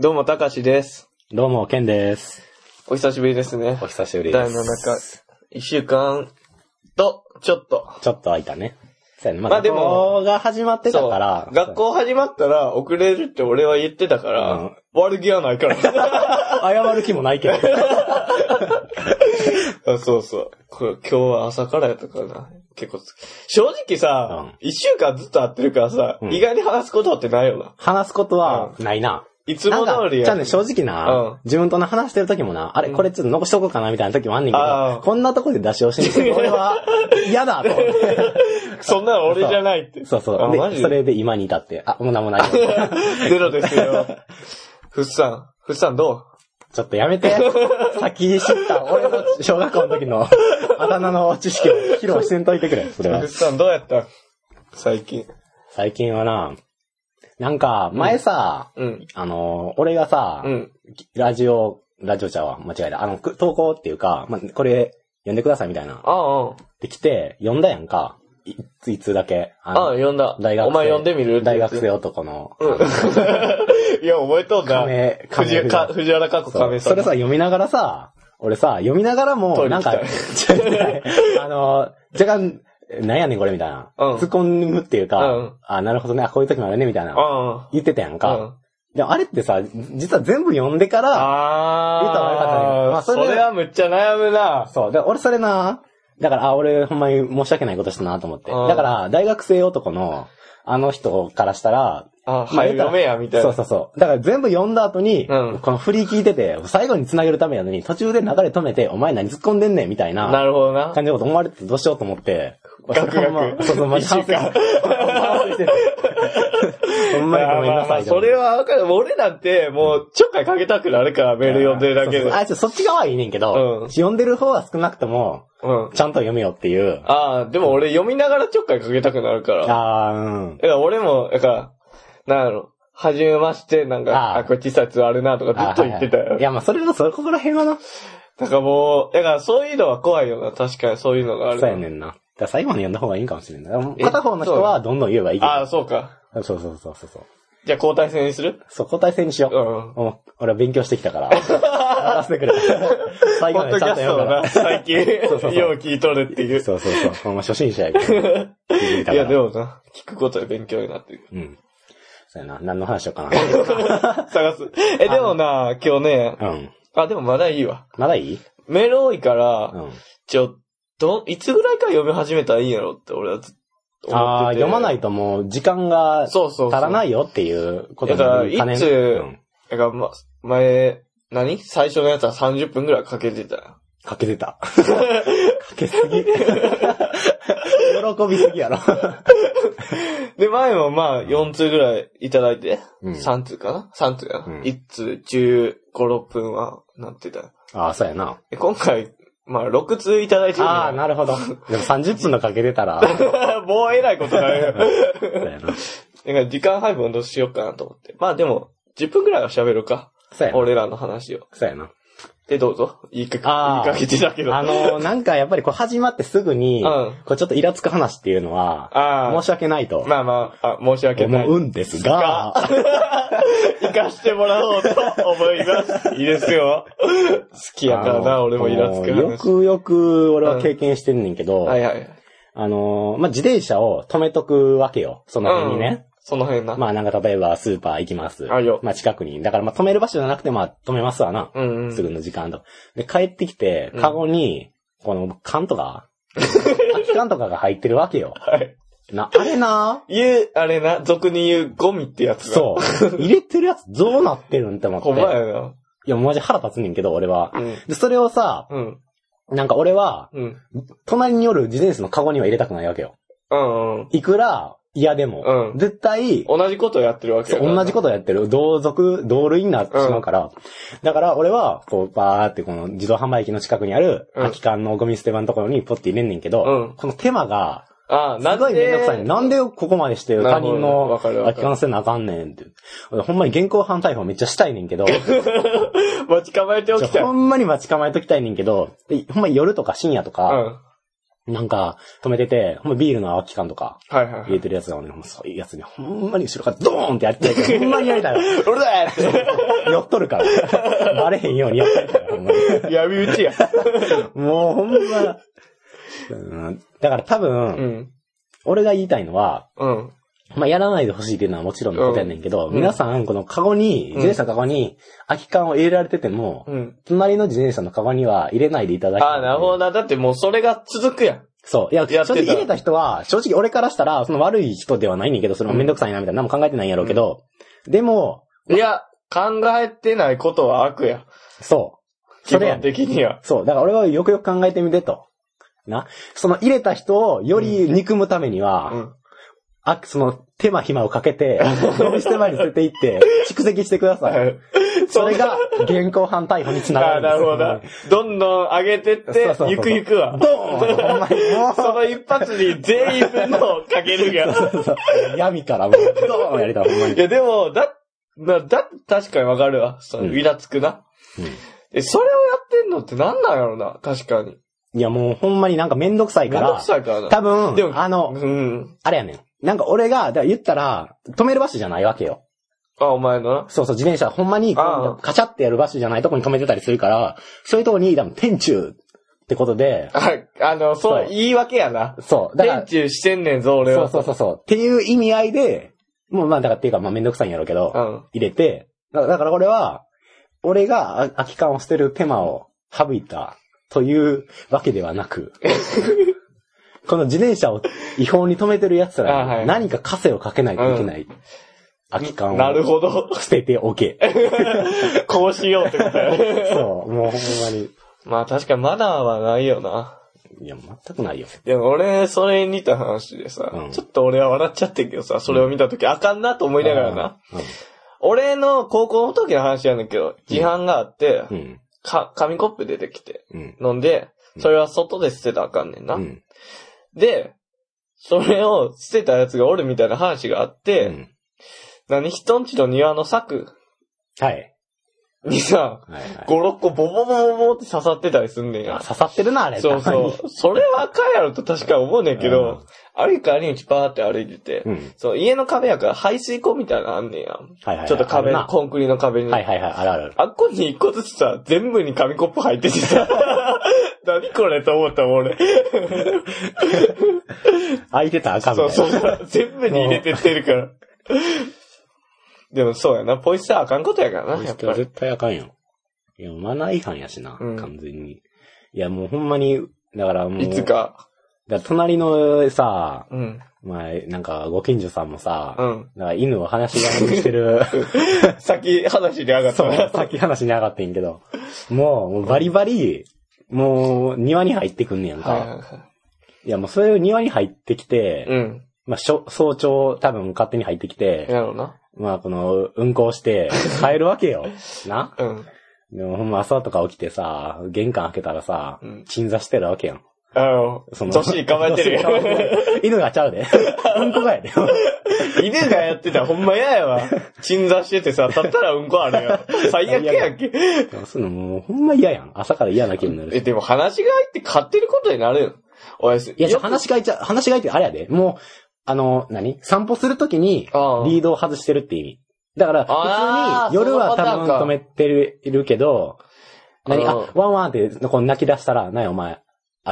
どうも、たかしです。どうも、ケンです。お久しぶりですねお。久しぶりで第7す。回。一週間と、ちょっと。ちょっと空いたね。そうやね。まあ、まあでも学校が始まってたそうから。学校始まったら遅れるって俺は言ってたから、うん悪気はないから。謝る気もないけど。あそうそう。これ今日は朝からやったからな。結構つ、正直さうん、一、週間ずっと会ってるからさ、うん意外に話すことってないよな。話すことはないな。いつも通りやじゃあね、正直うんな、自分とな話してる時もな、あれ、これちょっと残しとこうかなみたいな時もあんねんけど、こんなとこで出し惜しんでて、俺は嫌だと思って。そんなの俺じゃないって。そうそう。で、それで今に至って、あ、もうなんもない。ゼロですよ。ふっさん。ふっさんどう？ちょっとやめて。先知った、俺の小学校の時のあだ名の知識を披露してんといてくれ、それはふっ。さんどうやった？最近。最近はな、なんか、前さ、うん。あの、俺がさ、うん。ラジオ、ラジオちゃうわ、間違えた。あの、く投稿っていうか、まあ、これ、読んでくださいみたいな。あできて、読んだやんか。いつ、いつだけ。ああ、ああ、読んだ。大学生。お前読んでみる？大学生。男の。うん。いや、覚えとんだ。亀、藤亀か藤原かっ亀さん。それさ、読みながらさ、俺さ、読みながらも、なんか、あの、若干、なんやねんこれみたいな。うん突っ込むっていうか、うんあ、なるほどね、あこういう時もあるね、みたいな。あ言ってたやんあ。か。うん。でもあれってさ、実は全部読んでから、言った方がよかったねああ、まあそれでそれはむっちゃ悩むな。そう。で、俺それな、だから、あ、俺ほんまに申し訳ないことしたなと思って。うんだから、大学生男の、あの人からしたら、あ、はい、読めや、みたいな。そうそうそう。だから全部読んだ後に、うんこの振り聞いてて、最後に繋げるためやのに、途中で流れ止めて、お前何突っ込んでんねんみたいななるほどな。感じのこと思われててどうしようと思って、ガクガクほんまそ ほんまにごめんなさい。それはわかる。俺なんて、もう、ちょっかいかけたくなるから、メール読んでるだけで。あ、ちょそっち側はいいねんけど、うん読んでる方は少なくとも、うん。ちゃんと読めよっていう。ああ、でも俺読みながらちょっかいかけたくなるから。ああ、うん。だから俺も、だから、なんやろ、はじめまして、なんか、あこれ小さいやつあるなとかずっと言ってたよいはいい。や、まあ、それの、そこら辺はな。だからもう、だからそういうのは怖いよな、確かにそういうのがある。そうやねんな。だ最後まで読んだ方がいいんかもしれない。え片方の人はどんどん言えばいい。ああ、そうか。そうそうそうそうそう。じゃあ交代戦にする？そう、交代制にしよう。うん。俺は勉強してきたから。任せてくれ。最ポ後までちゃんと読むから。最近、そうそうそうよう聞いとるっていう。そうそうそう。ほんま初心者やけど。聞いや、でもな、聞くことで勉強になってる。うん。そうやな。何の話しようかな。探す。え、でもな、今日ね、うん。あ、でもまだいいわ。まだいい？メール多いから、うん。ちょ、ど、いつぐらいから読み始めたらいいんやろって俺はずっと思ああ、ってて。読まないともう時間が足そうそうそう。らないよっていうことだから、いつ、うんだから、ま、前、何？最初のやつは30分ぐらいかけてたよ。かけてた。かけすぎ。喜びすぎやろ。で、前もまあ、4通ぐらいいただいて、うん3通かな ?3 通やな。うん1通15、6分はなってたよ。ああ、そうやな。で今回、まあ、6通いただいてるああ、なるほど。でも30分のかけてたら、もうえらいことだよ。そうやな。だから時間配分どうしようかなと思って。まあでも、10分ぐらいは喋るか。そうやな。俺らの話を。そうやな。で、どうぞ。言いかあー言いかけてたけど。あのー、なんかやっぱりこう始まってすぐに、うんこうちょっとイラつく話っていうのは、ああ。申し訳ないとまあまあ、あ申し訳ない。思うんですが、生かしてもらおうと思います。いいですよ。好きやからな、俺もイラつく話。よくよく俺は経験してんねんけど、はいはい。あのー、まあ、自転車を止めとくわけよ。その辺にね。その辺な。まあなんか例えばスーパー行きます。あよまあ近くに。だからまあ止める場所じゃなくてまあ止めますわな。うんうん。すぐの時間と。で、帰ってきてうん、カゴに、この缶とか、空き缶とかが入ってるわけよ。はい。な、あれな、言う、あれな、俗に言うゴミってやつだ。そう。入れてるやつどうなってるんって思って。ほんまやいな。や、マジ腹立つねんけど、俺は。うん。で、それをさ、うん。なんか俺は、うん。隣による自転車のカゴには入れたくないわけよ。うんうん。いくら嫌でも、うん絶対、同じことやってるわけ同じことやってる。同族、同類になってしまうから。だから、俺は、こう、バーってこの自動販売機の近くにある、うん空き缶のゴミ捨て場のところにポッて入れんねんけど、うんこの手間が、ああ、すごいめんどくさいね。なんでここまでして他人の空き缶捨てなあかんねんって。俺ほんまに現行犯逮捕めっちゃしたいねんけど、待ち構えておきたい。ほんまに待ち構えときたいねんけど、でほんまに夜とか深夜とうん。か、はなんか止めてて、ほんまビールの空き缶とかいはいはい。入れてるやつがね、ほんまそういうやつにほんまに後ろからドーンってやってたけど、ほんまにやりたいわ。俺だって寄っとるから。バレへんように寄っとるから、ほんまに。闇討ちや。もうほんま。うんだから多う分、ん。俺が言いたいのは、うん。まあ、やらないでほしいっていうのはもちろんのことやねんけど、うん皆さん、このカゴに、ん自転車のカゴに空き缶を入れられてても、うん。隣の自転車のカゴには入れないでいただきたいああ、なるほどな。だってもうそれが続くやん。そう。いや、やって直入れた人は、正直俺からしたら、その悪い人ではないねんけど、それもめんどくさいなみたいな、何も考えてないんやろうけど、でも、いや、考えてないことは悪や。そう。基本それやねん的には。そう。だから俺はよくよく考えてみてと。な。その入れた人をより憎むためには、うん。あ、その手間暇をかけて、ゴミ捨て場に捨てていって、蓄積してください。それが、現行犯逮捕につながるんですよ。なるほどな。どんどん上げてってそうそうそ、うゆくゆくは。ドーンその一発に全員分のをかけるが。そうそう闇からもう、ドーンやりたい、ほんまに。いや、でも、だ、な、だ、確かにわかるわ。その、うんイラつくな。うんえ、それをやってんのってなんなんやろな、確かに。いや、もうほんまになんかめんどくさいからめんどく、さいからな。多分、でもあの、うん。あれやねん。なんか俺が、だから言ったら、止める場所じゃないわけよ。あ、お前のな。そうそう、自転車、ほんまにカチャってやる場所じゃないとこに止めてたりするから、そういうとこに、多分、天中ってことで、あ、あの、そそうう、言い訳やな。そう、だから天、中してんねんぞ、俺は。そうそうそうそう、っていう意味合いで、もうまあ、だからっていうか、まあめんどくさいんやろうけど、うん。入れて、だだから俺は、俺があ空き缶を捨てる手間を省いたというわけではなく、この自転車を違法に止めてる奴らあはいに何か枷をかけないといけない。空き缶なるをほど。捨てておけ。こうしようってことやね。そう、もうほんまに。まあ確かにマナーはないよな。いや、全くないよ。でも俺、それに似た話でさ、うんちょっと俺は笑っちゃってんけどさ、それを見たとき、あかんなと思いながらな。俺の高校の時の話やねんけど、自販があって、うん。うん。か、紙コップ出てきて、うん。飲んで、それは外で捨てたらあかんねんな。うん。で、それを捨てたやつがおるみたいな話があって、うん何人んちの庭の柵はい。にさ、はいはい。5、6個ボボボボボって刺さってたりすんねんや。あ刺さってるな、あれ。そうそう。それはあかんやろと確か思うねんけど、歩い帰り道パーって歩いてて、うん。そう、家の壁やから排水溝みたいなのあんねんや。はいはいはい。ちょっと壁あるな、コンクリの壁に。はいはいはい、あるある。あっこに一個ずつさ、全部に紙コップ入っててさ、何これと思ったもん俺。空いてたらあかんみたいな。そうそう。全部に入れてってるから。でもそうやな、ポイ捨てはあかんことやからな、やっぱり。絶対あかんよ。いや、マナー違反やしな、うん完全に。いや、もうほんまに、だからもう。いつ。か。だから隣のさ、うん。まあ、なんか、ご近所さんもさ、うん。なんか犬を話し飼いにしてる、先話に上がったそう、な。さっき話に上がってんけど、もう、もうバリバリ、もう、庭に入ってくんねやんか。いはいはいはい。や、もうそれを庭に入ってきて、うん。まあ、しょ早朝多分勝手に入ってきて、やろうな。まあ、この、運行して、帰るわけよ。なうん。でもほんま朝とか起きてさ、玄関開けたらさうん、鎮座してるわけやん。あの、その年に構えてるよ。る犬がちゃうで。うんこがやで。犬がやってたらほんま嫌やわ。鎮座しててさ、立ったらうんこあるよ。最悪やんけ。でもそういうのもうほんま嫌やん。朝から嫌な気分になるえ、し。でも話が入って買ってることになるよ。おやすみ。いや、話し飼いちゃ、話し飼いってあれやで。もう、あの、何？散歩するときに、ああリードを外してるって意味。だから、普通に夜は多分止めてるるけど、何？うんあ、ワンワンってこう泣き出したら、何？やお前、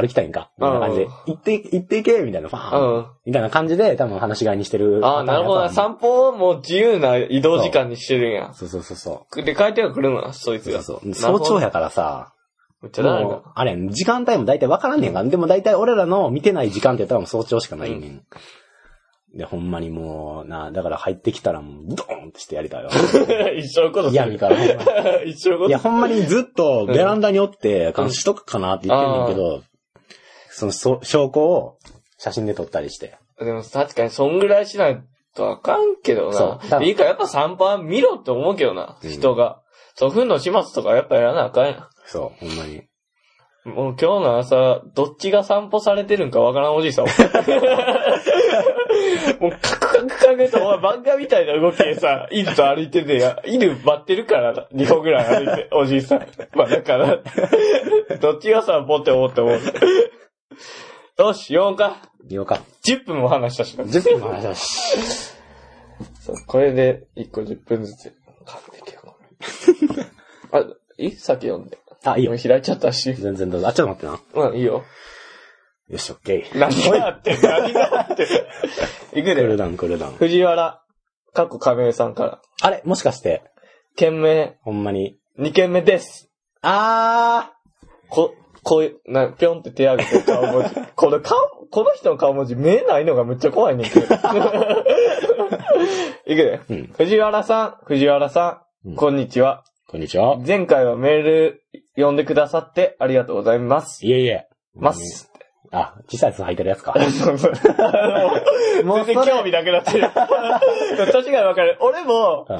歩きたいんか？みたいな感じでうん、行って、行っていけ？みたいな、ファうーンん。みたいな感じで、多分話し飼いにしてる。ああ、なるほどな。散歩をもう自由な移動時間にしてるんや。そうそうそうそう。で、帰っては来るの？な、そいつが。そうそう。早朝やからさ、めっちゃだあれ、時間帯も大体分からんねんか。でも大体俺らの見てない時間って言ったらもう早朝しかないねん。で、ほんまにもう、な、だから入ってきたらもう、ドーンってしてやりたいわ。一緒のことする。闇から 一緒のこといや、ほんまにずっとベランダにおって、監視しとくかなって言ってんねんけど、そのそ証拠を写真で撮ったりして。でも確かにそんぐらいしないとあかんけどな。そう多分いいからやっぱ散歩は見ろって思うけどな、うん人が。そう、ふんの始末とかやっぱやらなあかんやそう、ほんまに。ん。もう今日の朝、どっちが散歩されてるんかわからんおじいさん。もうカクカクカクと、お前漫画みたいな動きでさ、犬と歩いててや、犬待ってるからな、2歩ぐらい歩いて、おじいさん。まあだから、どっちが散歩って思って思う。よし、言おうか。よかっ10分も話したしな。た。10分の話だし。そう、これで1個10分ずつ。完璧よ、これ。あ、いい？先読んで。あ、いいよ今。開いちゃったし。全然どうぞ。あ、ちょっと待ってな。うん、いいよ。よし、オッケー。何があって何があってい くで。クールダウン、クールダウン。藤原、かっこ亀井さんから。あれ？もしかして、件名、ほんまに。2件目です。あこ、こういう、な、ぴょんって手上げてる顔文字。この顔、この人の顔文字見えないのがめっちゃ怖いねんけど。いくで。ー。うん。藤原さん、藤原さん、うんこんにちは。こんにちは。前回はメール読んでくださってありがとうございます。いえいえ。ます。あ、小さいやつ履いてるやつか。もう全然興味なくなってる。確かにわかる。俺も、うん。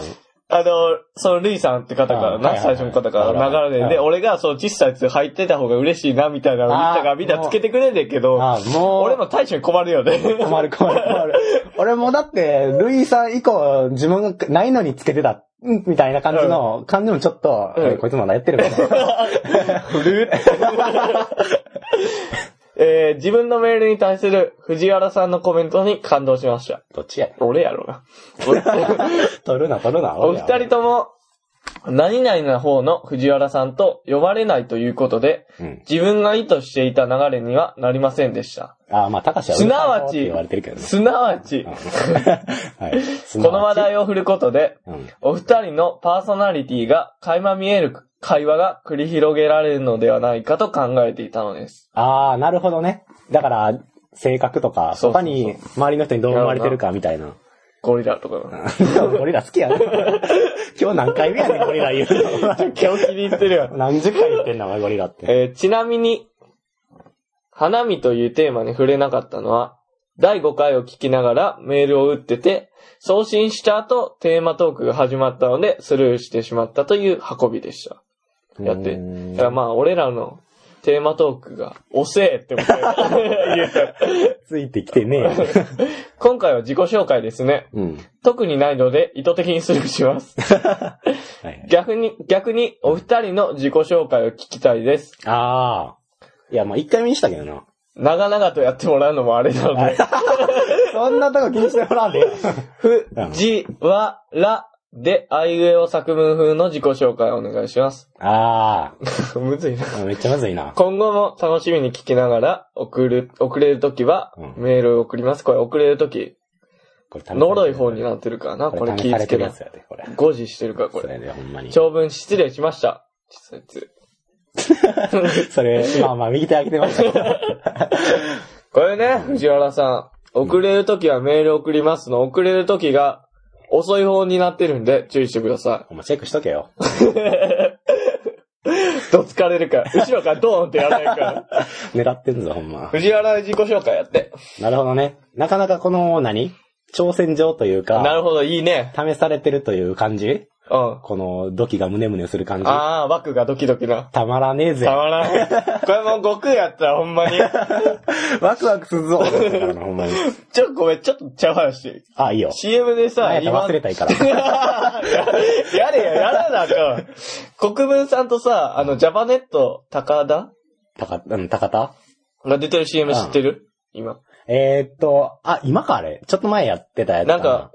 あの、そのルイさんって方からな、最初の方から流れで、うん俺がその小さいやつ入ってた方が嬉しいな、みたいなのを言ったからみんなつけてくれんねんけど、あ、もう。俺も大将に困るよね。困る困る困る。俺もだって、ルイさん以降、自分がないのにつけてた、うんみたいな感じの、感じもちょっと、こいつまだやってるみたいな。えー自分のメールに対する藤原さんのコメントに感動しました。どっちや俺やろな。取るな、取るな。お二人とも、何々な方の藤原さんと呼ばれないということで、うん。自分が意図していた流れにはなりませんでした。あ、まあ、高橋はすなわちわれてるけどね。すなわち、はい。この話題を振ることで、うん。お二人のパーソナリティが垣間見える会話が繰り広げられるのではないかと考えていたのです。ああ、なるほどね。だから、性格とか、そうそうそう他に周りの人にどう思われてるかみたいな。ゴリラとかの。ゴリラ好きやね。今日何回目やねん、ゴリラ言うの。今日気に入ってるやん。何十回言ってんだ、お前ゴリラって。えーちなみに、花見というテーマに触れなかったのは、第5回を聞きながらメールを打ってて、送信した後テーマトークが始まったのでスルーしてしまったという運びでした。やって。だからまあ俺らのテーマトークが遅えって思って言うたついてきてねえ。今回は自己紹介ですね。うん。特にないので意図的にスルーします。はい。逆に、逆にお二人の自己紹介を聞きたいです。ああ。いや、まあ一回目にしたけどな。長々とやってもらうのもあれなので。そんなとこ気にしてもらわんで。ふ、じ、わ、らで、あいうえお作文風の自己紹介をお願いします。あ むずいな。あ。めっちゃむずいな。今後も楽しみに聞きながら、送る、送れるときはう、んメールを送ります。これ送れるとき、これ呪い方になってるからな。これ気試されぃつけなてるやつやで、これ。誤字してるから、これ。それで、ほんまに。長文失礼しました。実際 それ、まあまあ、右手開けてましたけど。これね、藤原さん。送れるときはメール送りますの。送れるときが遅い方になってるんで注意してくださお前チェックしとけよ。い。どつかれるから。後ろからドーンってやらないから。狙ってんぞ、ほんま。藤原自己紹介やって。なるほどね。なかなかこの、何？挑戦状というか、なるほど、いいね。試されてるという感じ？うん。この、ドキがムネムネする感じ。ああ、枠がドキドキな。たまらねえぜた。まらん。これもう悟空やったらほんまに。ワクワクするぞ。ほんまに。ちょ、ごめん、ちょっとちゃう話しあ、いいよ。CM で何さ、やったら忘れたいから。やれや、やらなあかん。国分さんとさ、あの、ジャパネット高田？たか、うん、高田？が出てる CM 知ってる？今。えー、っと、あ、今かあれ？ちょっと前やってたやつなんか、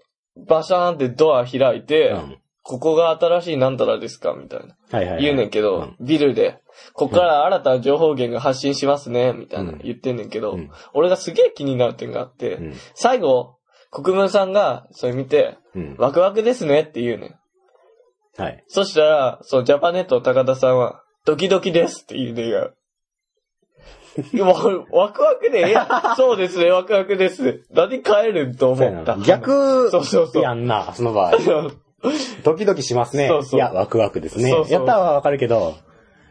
バシャーンってドア開いて、うん。ここが新しいなんたらですか？みたいな。はいはいはい。言うねんけど、うんビルで、ここから新たな情報源が発信しますね、みたいなうん言ってんねんけど、うん俺がすげえ気になる点があって、うん。最後、国分さんがそれ見て、うん。ワクワクですねって言うねん。はい。そしたら、そのジャパネットの高田さんは、ドキドキですって言うねんが。もう、ワクワクで、え そうですね、ワクワクです。何変えるんと思った。な。逆そうそうそうやんな、その場合。ドキドキしますね。そうそういや、ワクワクですね。そうそうやったはわかるけど、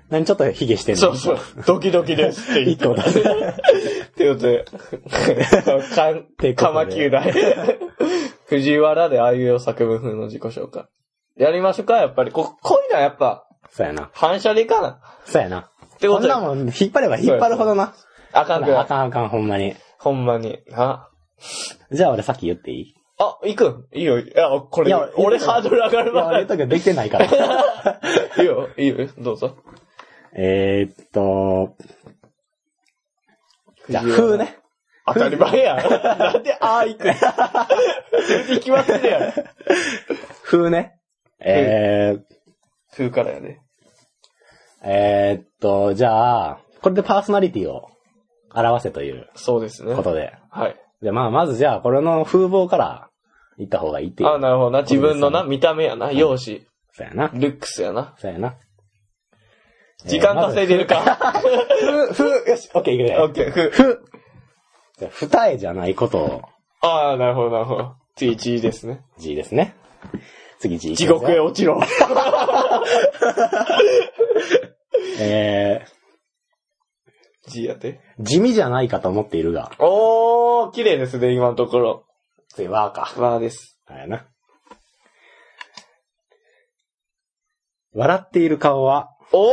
何ちょっとヒゲしてんのそうそう。ドキドキですって言った。一個。っていうことで、かんてかまきゅうだい。藤原であいう作文風の自己紹介。やりましょうか、やっぱり。こ、こういうのはやっぱ、そうやな。反射でいかな。そうやな。ってことでこんなもん、引っ張れば引っ張るほどな。あかんくあな。かんあかん、ほんまに。ほんまに。あ、じゃあ俺さっき言っていい？あ、行くん？いいよ。いや、これいや、俺ハードル上がるいや、わ。い言うとできてないから。いよ、いいよ、どうぞ。えーっと、じゃあ、風ね。当たり前やん。なんで、あー行くん？全然決まってるやん。風ね。えー、風からやね。えーっと、じゃあ、これでパーソナリティを表せというそうですね。ことで。はい。じゃあまあ、まずじゃあ、これの風貌から言った方がいいっていう。あ、なるほどな。自分のな、見た目やな。容姿。そうやな。ルックスやな。そうやな。時間稼いでるか。ふ、ふ、よし、オッケーいけるオッケー。ふ。ふ、じゃあ二重じゃないことを、ああ、なるほど、なるほど。次、G ですね。G ですね。次 G 地獄へ落ちろ。え G やって。ー、地味じゃないかと思っているが、おー、綺麗ですね、今のところ。次、わーか。わーです。あれやな。笑っている顔は、お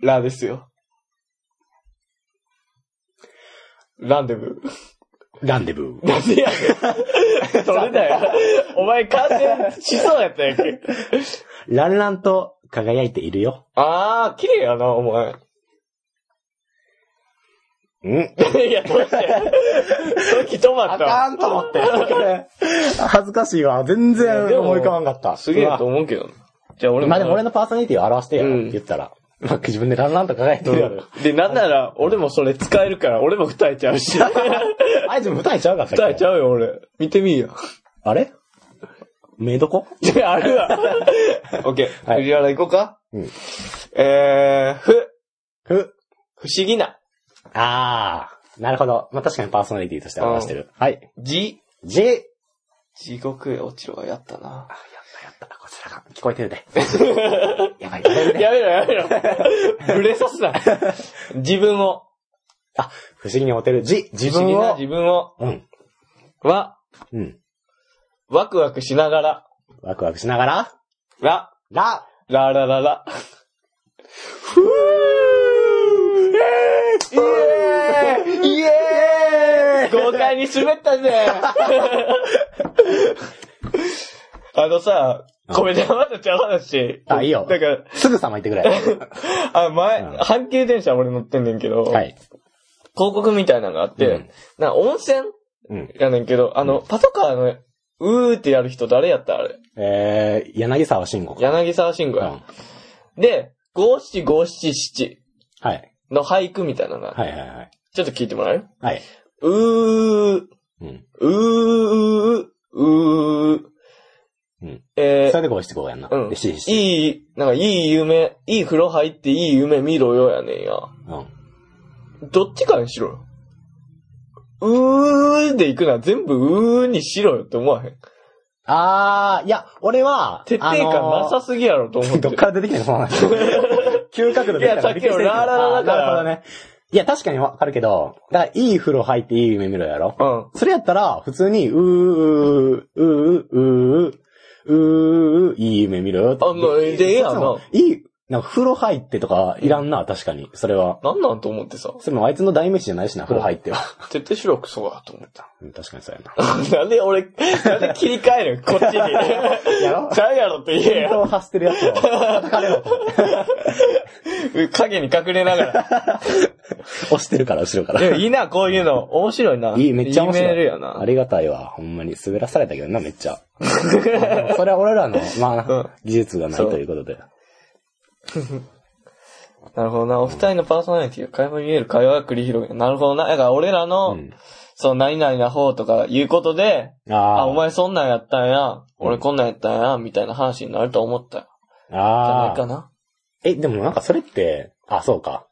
ラですよ。ランデブー。ランデブー。なんでやねん。それだよ。お前完全しそうやったやんけ。ランランと輝いているよ。あー、綺麗やな、お前。ん いや、どうして時止まあった。かんと思って。恥ずかしいわ。全然思い浮かばんかった。すげえと思うけど。じゃあ俺も。まあでも俺のパーソナリティを表してよ、うんって言ったら。まあ自分でランランと輝いてるやろ。で、なんなら、俺もそれ使えるから、俺も二重ちゃうし。あいつも二重ちゃうかったっけ二重ちゃうよ、俺。見てみいよ。あれ？メイドコ？いやあるわ。オッケー。はい藤原行こうか。うんえー、ふ、ふ。不思議な。あー。なるほど。まあ確かにパーソナリティとして表してる。はい。じ、じ。地獄へ落ちろはやったな。あ、やったやった。こちらが聞こえてるで。やばい、やばいね。やめろやめろ。ブレさすな。自分を。不思議にモテる。じ。自分を不思議な。自分を。うん。は、うん。ワクワクしながら。ワクワクしながら？ら、ら。ララララ。ふぅイエーイイエーイ豪快に滑ったぜ あのさ、ごめんね、またちゃう話。あいいよだから、すぐさま言ってくれ。あ、前、うん阪急電車俺乗ってんねんけど、はい。広告みたいなのがあって、うんな温泉うん。やねんけど、あの、パトカーの、うーってやる人誰やったあれ？えー、柳沢慎吾か。柳沢慎吾や。うん。で、五七五七七はい。の俳句みたいなのが、はいはいはい。ちょっと聞いてもらえるはい。うー、うん。うー、うー、うん。えー、それで五七五やんな。うんで、七七。いい、なんかいい夢、いい風呂入っていい夢見ろよやねんや。うん。どっちかにしろよ。うーで行くなら全部うーにしろよって思わへん？あー、いや、俺は、徹底感なさすぎやろと思って。どっから出てきたのその話。急角度でいやさっきのラーララだからなるほどね。いや、確かにわかるけど、だから、いい風呂入っていい夢見ろやろ？うん。それやったら、普通に、うー、うー、うー、うー、うー、いい夢見ろよ。あもうでええやんないい、なんか風呂入ってとかいらんな、確かに。それは。なんなんと思ってさ。それもあいつの代名詞じゃないしな、風呂入っては。徹底しろクソがと思った。うん確かにそうやな。なんで俺、なんで切り替えるこっちに。やろちゃうやろって言えよ。風呂走ってるやつを叩かれろと。影に隠れながら。押してるから、後ろから。いいな、こういうの。面白いな。いい、めっちゃ面白い。いなあ。りがたいわ。ほんまに滑らされたけどな、めっちゃ。それは俺らの、まあ、うん技術がないということで。なるほどな。お二人のパーソナリティが会話に見える会話が繰り広げる。なるほどな。だから俺らの、うんそう、何々な方とかいうことで、ああ、あ。お前そんなんやったんや。俺こんなんやったんや。みたいな話になると思ったよ。じゃないああ。かな。え、でもなんかそれって、あ、そうか。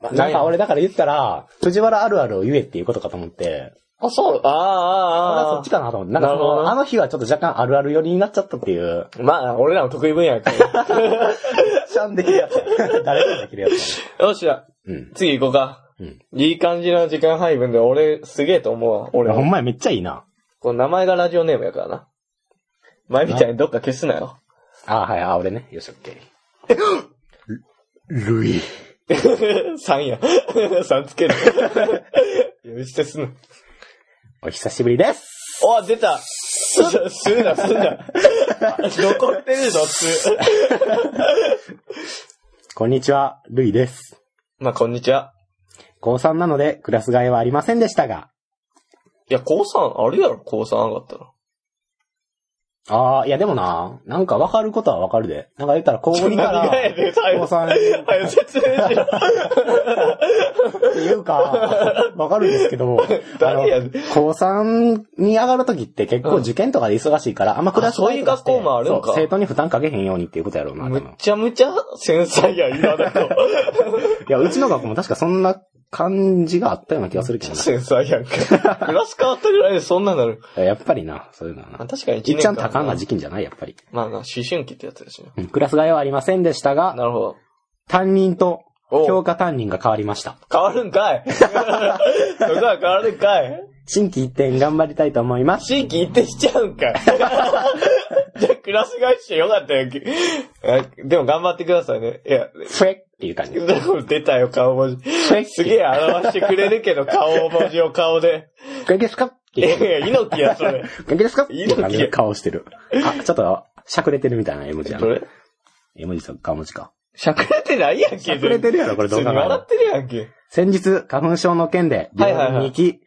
ななんか俺だから言ったら、藤原あるあるを言えっていうことかと思って、あ、そう。ああ、俺はああ、そっちかなと思って。なんかその、あの日はちょっと若干あるある寄りになっちゃったっていう。まあ、俺らの得意分野やから。ちゃんできるやつ。誰でもできるやつよっしゃ。うん。次行こうか。うん。いい感じの時間配分で俺すげえと思うわ。俺も。ほんまやめっちゃいいな。この名前がラジオネームやからな。前みたいにどっか消すなよ。あはい、あ、俺ね。よし、オッケー。ルイ。3や。3つける。呼び捨てすんな。お久しぶりです。お、出たす、すんな、すんな。残ってるぞ、す。こんにちは、ルイです。まあ、こんにちは。高3なので、クラス替えはありませんでしたが。いや、高3あるやろ、高3上がったら。ああ、いやでもな、なんかわかることはわかるで。なんか言ったら、高2から。高 3早く説明しろ。っていうか、わかるんですけど、あの高3に上がるときって結構受験とかで忙しいから、あんまクラスそういう学校もあるんか生徒に負担かけへんようにっていうことやろうな、多む。ちゃむちゃ繊細や、今だと。いや、うちの学校も確かそんな感じがあったような気がするけど繊細やんか。クラス変わったぐらいでそんななる。な。やっぱりな、そういうのはな。あ確かにいっちゃんな時期じゃない、やっぱり。まあな、思春期ってやつだしな。うんクラス替えはありませんでしたが、なるほど。担任とお教科担任が変わりました。変わるんかい そこは変わるんかい新規一点頑張りたいと思います。新規一転しちゃうんかい じゃあ、クラス替えしてよかったよ。あでも頑張ってくださいね。いや、フェっていう感じ。出たよ、顔文字。すげえ表してくれるけど、顔文字を顔で。元気ですか？ってい。やいや、猪木や、それ。元気ですか？猪木顔してる。あ、ちょっと、しゃくれてるみたいな絵文字やな。どれ？絵文字と顔文字か。しゃくれてないやんけ。しゃくれてるやろこれどう考えても笑ってるやんけ。先日、花粉症の件で病院に行き、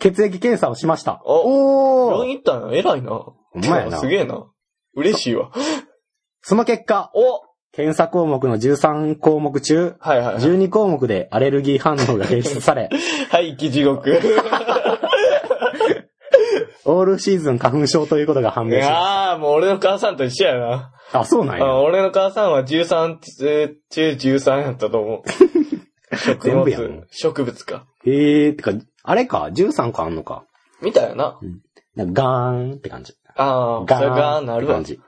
血液検査をしました。お病おー院行ったんや。偉いな。ほんまやな すげえな。嬉しいわ。その結果、お検査項目の13項目中、はいはいはい。12項目でアレルギー反応が検出され、はい、生き地獄。オールシーズン花粉症ということが判い明しましやー、もう俺の母さんと一緒やな。た。あ、そうなんあや。俺の母さんは13中13やったと思う。食全部やん物、植物か。へえー、てか、あれか、13個あんのか。みたいな。なんかガーンって感じ。ああ、それがなるわって感。じ。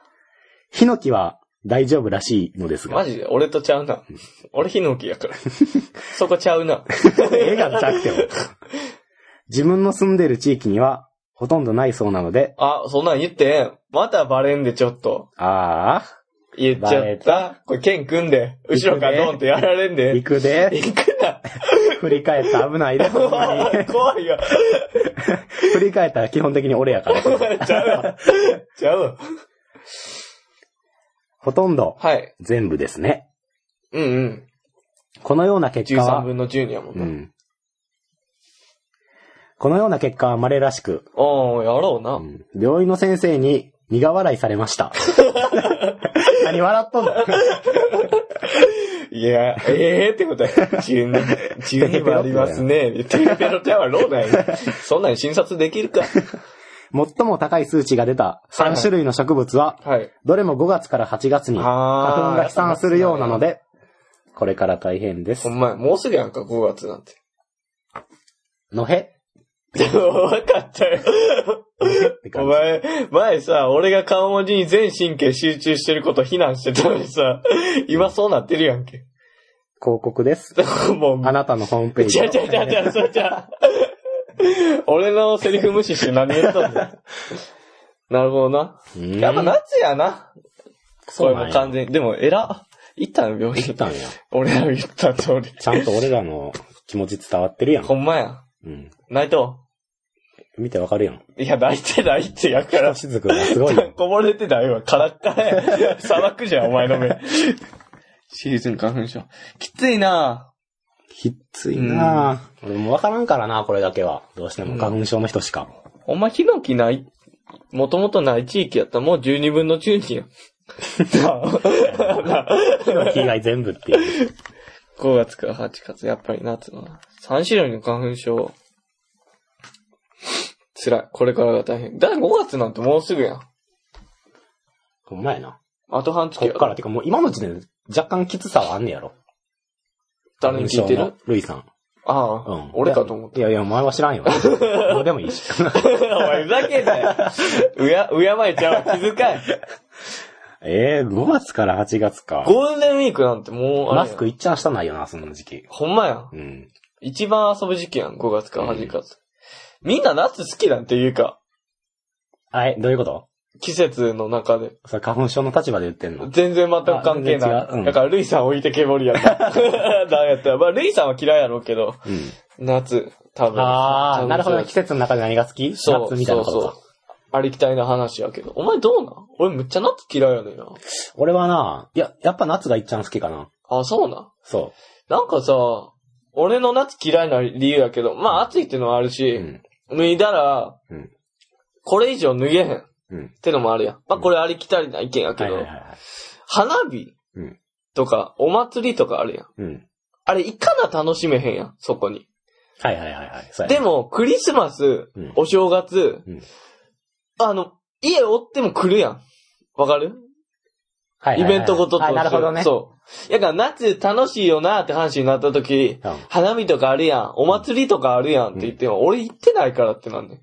ヒノキは大丈夫らしいのですが。マジで俺とちゃうな。俺ヒノキやから。そこちゃうな。映画ちゃくても。自分の住んでる地域にはほとんどないそうなので、あ、そんなん言って。またバレんでちょっと。あ言っちゃった。これ剣組んで、後ろからドンってやられんあ、で。行くで、行くな。振り返ったら危ないで。怖いよ。振り返ったら基本的に俺やから。ちゃうわ。ちゃうわ。ほとんどはい。全部ですね。うんうん。このような結果13は、分の12やもんな。うん。このような結果は稀らしく、おー、やろうな。うん病院の先生に苦笑いされました。何笑っとんの？いや、ええってことや。12、12もありますね。テレペロちゃんはローだよ。そんなん診察できるか。最も高い数値が出た3種類の植物は、はい。どれも5月から8月に花粉が飛散するようなので、これから大変ですほ。んまや、もうすぐやんか、5月なんて。のへでも、わかったよ。お前、前さ、俺が顔文字に全神経集中してること非難してたのにさ、今そうなってるやんけ。広告です。もう、あなたのホームページを。ちゃうちゃうちゃうちゃう、それちゃう。俺のセリフ無視して何言ったんだよ。なるほどな。うんやっぱ夏やな。そうなんやも完全に。でも、えら、行ったの病院。言ったんや。俺らが言った通り。ちゃんと俺らの気持ち伝わってるやん。ほんまや。うん。泣いと見てわかるやん。う。いや、泣いてないってやから。しずくがすごいよ。こぼれてないわ。カラッカラや。砂漠じゃん、お前の目。シーズン花粉症。きついなきついなぁ。俺もわからんからな、これだけは。どうしても花粉症の人しか。お前、ヒノキない、もともとない地域やったらもう12分の12やん。なあ以外全部っていう。5月から8月、やっぱり夏だな。3種類の花粉症。辛い。これからが大変。だ5月なんてもうすぐやん。ほんまやな。あと半月やこっから、てかもう今の時点で若干きつさはあんねやろ。誰に聞いてる？ルイさん。ああ、うん。俺かと思った。いやいや、お前は知らんよ。どうでもいいし。お前ふざけんなよ。うや、敬えちゃうわ。気遣い。え えー、5月から8月か。ゴールデンウィークなんてもうマスクいっちゃんしたないよな、その時期。ほんまやん。うん。一番遊ぶ時期やん、5月から8月。みんな夏好きなんていうか、あえ、どういうこと？季節の中で。それ花粉症の立場で言ってんの？全然全く関係ない。ううんだから、ルイさん置いてけぼりやった。なんやったら。まあ、ルイさんは嫌いやろうけど、うん。夏、多分。ああ、なるほどね。季節の中で何が好き？そう、夏みたいなことかそうそう。ありきたりな話やけど。お前どうなん？俺むっちゃ夏嫌いやねんな。俺はな、いや、やっぱ夏がいっちゃん好きかな。あ、そうなん？そなんかさ、俺の夏嫌いな理由やけど、まあ暑いっていうのはあるう。し、うん。脱いだら、うんこれ以上脱げへん。うん。ってのもあるやん。まあこれありきたりな意見やけど、はいはいはいはい。花火うんとかお祭りとかあるやん。うん。あれいかな楽しめへんやん、そこに。はいはいはいはい。でも、クリスマスうん、お正月うん、あの、家おっても来るやん。わかる？はいはいはいイベントごととあ、して。なるほどね。そう。やから夏楽しいよなって話になった時、うん。花火とかあるやん、お祭りとかあるやんって言っても、俺行ってないからってなんねん。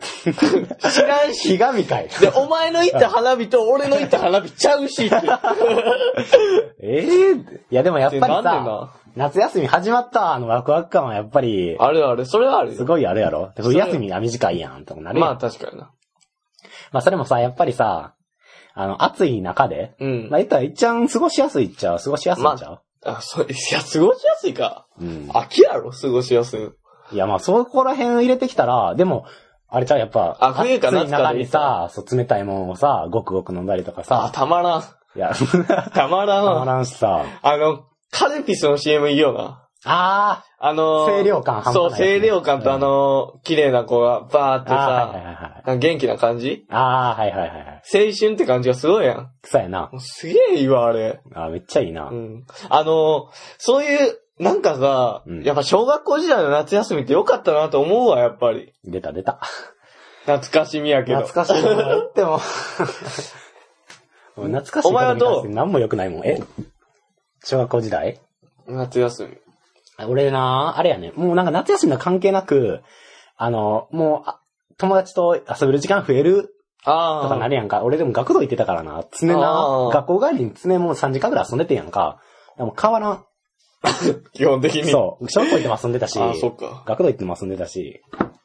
知らんし。ひがみかい。で、お前の行った花火と俺の行った花火ちゃうしって。ええいやでもやっぱりさ、な。夏休み始まったあのワクワク感はやっぱり、あるある、それはあるよ。すごいあるやろ？れ冬休みが短いやん、ともなるまあ確かにな。まあそれもさ、やっぱりさ、あの、暑い中で、うんまあ。言ったら一番過ごしやすいっちゃう、過ごしやすいっちゃう、あ、そう、いや、過ごしやすいか。うん。秋やろ、過ごしやすい。いやまあそこら辺入れてきたら、でも、あれちゃう、やっぱ、あ冬か夏かにさ、そう、冷たいものをさ、ごくごく飲んだりとかあ、さ、たまらん。いや、たまらん。たまらんしさ、あの、カルピスの CM いいよな。ああのー、清涼感半端ないそう、清涼感とあのー、綺麗な子がバーってさ、はいはいはい。なんか元気な感じ？ああ、はいはいはいはい。青春って感じがすごいやん。そうやな。すげえいいわ、あれ。あーめっちゃいいな。うん。あのー、そういう、なんかさ、うんやっぱ小学校時代の夏休みってよかったなと思うわ、やっぱり。出た出た。懐かしみやけど。懐かしいもの言っても。懐かしいお前はどう？何も良くないもん。え？小学校時代？夏休み。俺な、あれやね。もうなんか夏休みの関係なく、あの、もう、あ友達と遊べる時間増えるああ。とかなるやんか。俺でも学童行ってたからな。常なあ、ー学校帰りに常もう3時間ぐらい遊んでてんやんか。でも変わらん。基本的に。そう。小学校行っても遊んでたし、ああ、そっか。学童行っても遊んでたし、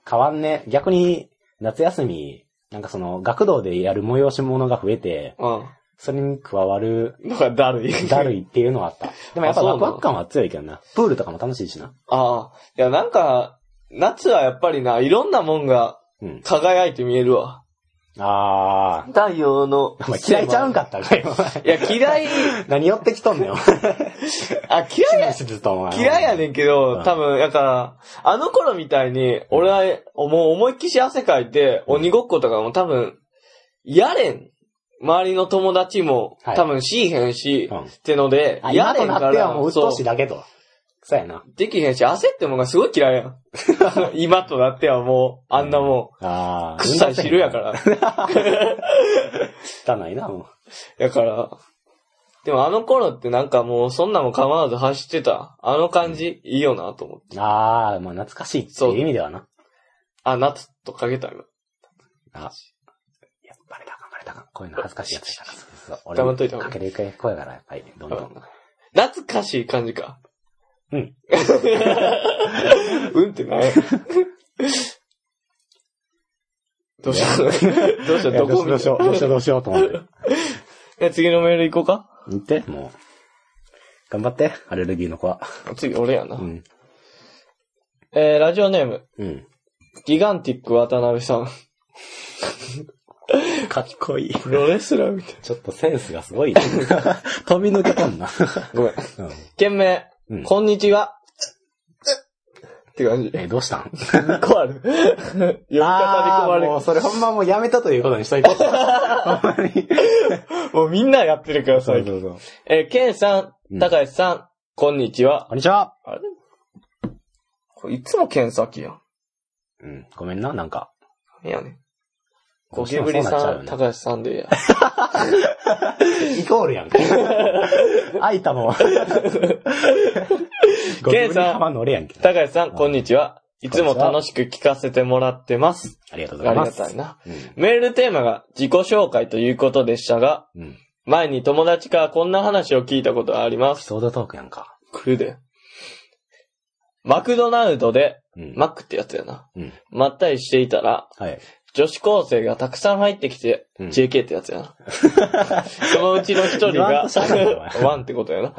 変わんね。逆に、夏休み、なんかその、学童でやる催し物が増えて、うん。それに加わる、だからだるい。だるいっていうのはあった。でもやっぱワクワク感は強いけどな。プールとかも楽しいしな。ああ。いや、なんか、夏はやっぱりな、いろんなもんがうん。輝いて見えるわ。あー。太陽の。お前嫌いちゃうんかったかよ。いや、嫌い、何寄ってきとんねん。お前 あ、嫌いや、嫌いやねんけど、うん多分、やから、あの頃みたいに、俺は、もう思いっきし汗かいて、鬼ごっことかも多分、やれん。周りの友達も、はい多分しいへんし、うんってので、あ今やれんから、となってはもう鬱陶しいだけと。そうやな。できへんし、焦ってもんがすごい嫌いやん。今となってはもう、あんなもあー。ん、臭い汁やから。汚いな、もだから、でもあの頃ってなんかもうそんなもん構わず走ってた。あの感じ、いいよなと思って。う。あー、まあ懐かしいってそういう意味ではな。あ、夏とかけた今。あ、いや、バレたかん、バレたかん。こういうの恥ずかしいやつやから。そうそう。俺黙っといた方がかけていく声から、やっぱり、どんどん。懐かしい感じか。うん。うんってな。い どうしよう。どうしよう、どこどうしよう、どうしよう、どうしよう。と思って。え、次のメール行こう。か言って、もう。頑張って、アレルギーの子は。次、俺やな。う。ん。えー、ラジオネーム、う。ん。ギガンティック渡辺さん。かっこいい。プロレスラーみたい。ちょっとセンスがすごい。飛び抜けとんな。ごめん。う。ん件名、うんこんにちは。って感じ。え、どうしたん？2個ある。読み方で困る。もうそれほんまもうやめたということにしといて。ほんまに。もうみんなやってるからさそう。そうそう。えー、ケンさうんん、高橋さん、こんにちは。こんにちは。あれ？これいつもケン先やん。うん。ごめんな、なんか。何やねん。ゴキブリさ、ん高橋さんでや。イコールやんか。あいたも。ケンさん。高橋さん、こんにちは。いつも楽しく聞かせてもらってます。ありがとうごありざいます。がたいな。うん。メールテーマが自己紹介ということでしたが、うん。前に友達からこんな話を聞いたことがあります。ソードトークやんか。来るで。マクドナルドで、うん。マックってやつやな。うん。まったりしていたら、はい。女子高生がたくさん入ってきて、うん JK ってやつやな。そのうちの一人が言わんとしゃあないよお、前 ワンってことやな。う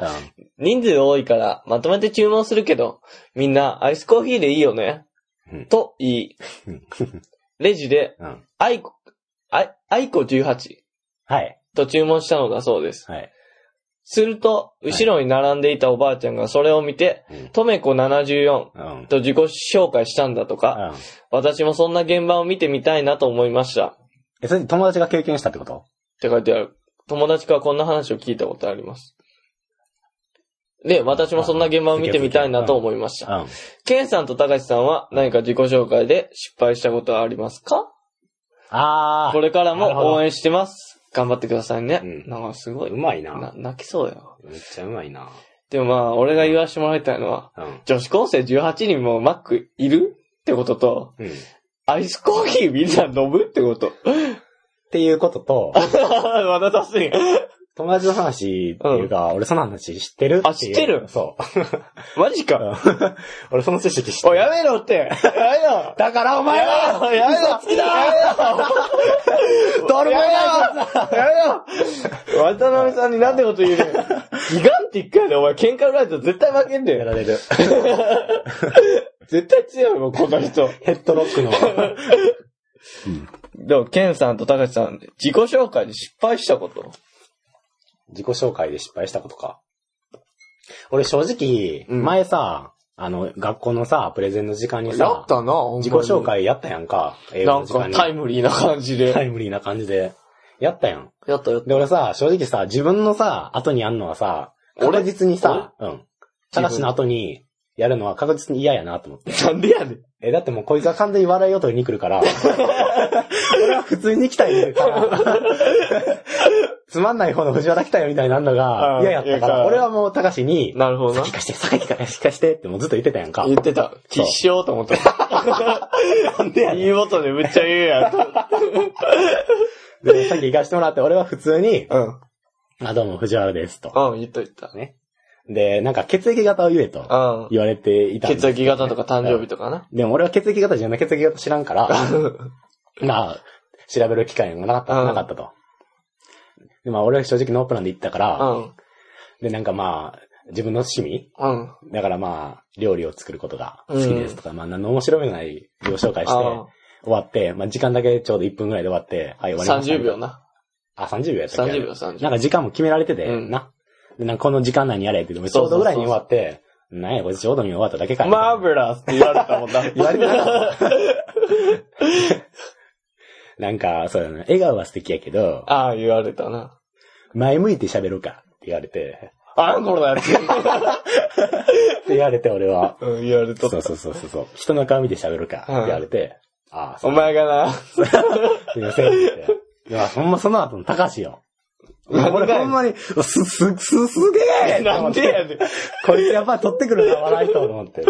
人数多いから、まとめて注文するけど、みんなアイスコーヒーでいいよね？うんと言い、ん。レジで、うん。アイコ、アイアイコ18はい。と注文したのだそうです。はい。すると、後ろに並んでいたおばあちゃんがそれを見て、うん。トメコ74うん。と自己紹介したんだとか、私もそんな現場を見てみたいなと思いました。え、それ友達が経験したってこと？って書いてある。友達からこんな話を聞いたことあります。で、私もそんな現場を見てみたいなと思いました。うん。ケンさんと高橋さんは何か自己紹介で失敗したことはありますか？あー。これからも応援してます。頑張ってくださいね。うんなんかすごい。うまいな。な泣きそうよ。めっちゃうまいな。でもまあ、俺が言わせてもらいたいのは、うん。女子高生18人もマックいるってことと、うん。っアイスコーヒーみんな飲むってこと。ていうことと、まだ出せん。友達の話っていうか、俺その話知ってるあ知ってる？そう。マジか。うん 俺その知識知ってる。やめろって。やめろ。だからお前はやめろ。嘘つきだやめろ。どれもややめろ。渡辺さんになんてこと言うねん。ギガンティックやで、お前喧嘩売られたら絶対負けんで。やられる。絶対強いもん、この人。ヘッドロックの。でも、ケンさんと高橋さん、自己紹介で失敗したこと？自己紹介で失敗したことか。俺正直、うん前さ、あの、学校のさ、プレゼンの時間にさ、たな、ほんまに自己紹。介やったやんか。英語なんかの時間に。タイムリーな感じで。タイムリーな感じで。やったやん。やったやっで、俺さ、正直さ、自分のさ、後にやんのはさ、俺？確実にさ、うん。ただしの後に、やるのは確実に嫌やなと思って。た。なんでやねん。え、だってもうこいつは完全に笑いを取りに来るから、俺は普通に来たいから、つまんない方の藤原来たよみたいになるのがうん嫌やったから、俺はもう高しに、なるほどな先。貸して、先貸してってもうずっと言ってたやんか。言ってた。必勝と思った。なんでやねんいい音でむっちゃ言うやん。で、先行かしてもらって、俺は普通に、うん。あ、どうも藤原ですと。うん、言った言った。で、なんか血液型を言えとうん。言われていたんです血液型とか誕生日とかな。でも俺は血液型じゃない血液型知らんから、まあ、調べる機会がなかった、うんなかったと。で、まあ俺は正直ノープランで行ったから、うん。で、なんかまあ、自分の趣味うん。だからまあ、料理を作ることが好きですとか、まあ何の面白みもない自己紹介して、あ終わって、まあ時間だけちょうど1分ぐらいで終わって、はい、終わりました。30秒。な。あ、30秒やったっけ？30秒、30なんか時間も決められてて、うんな。で、なんかこの時間内にやれって言っても、ちょうどぐらいに終わって、なんや、こいつちょうどに終わっただけかい。マーブラスって言われたもんな。言われてなかった。なんか、そうだね。笑顔は素敵やけど、ああ、言われたな。前向いて喋ろうかって言われて、あんこのやつ。って言われて俺は、うん、言われとった。そうそうそうそうそう、人の顔見て喋るかって言われて、ああ、そおう前がな。すいませんって言って。いや、ほんまその後の高橋よ。俺ほんまに、す、す、す、すげえなんでやねん。こいつやっぱり取ってくるな、笑いと思って。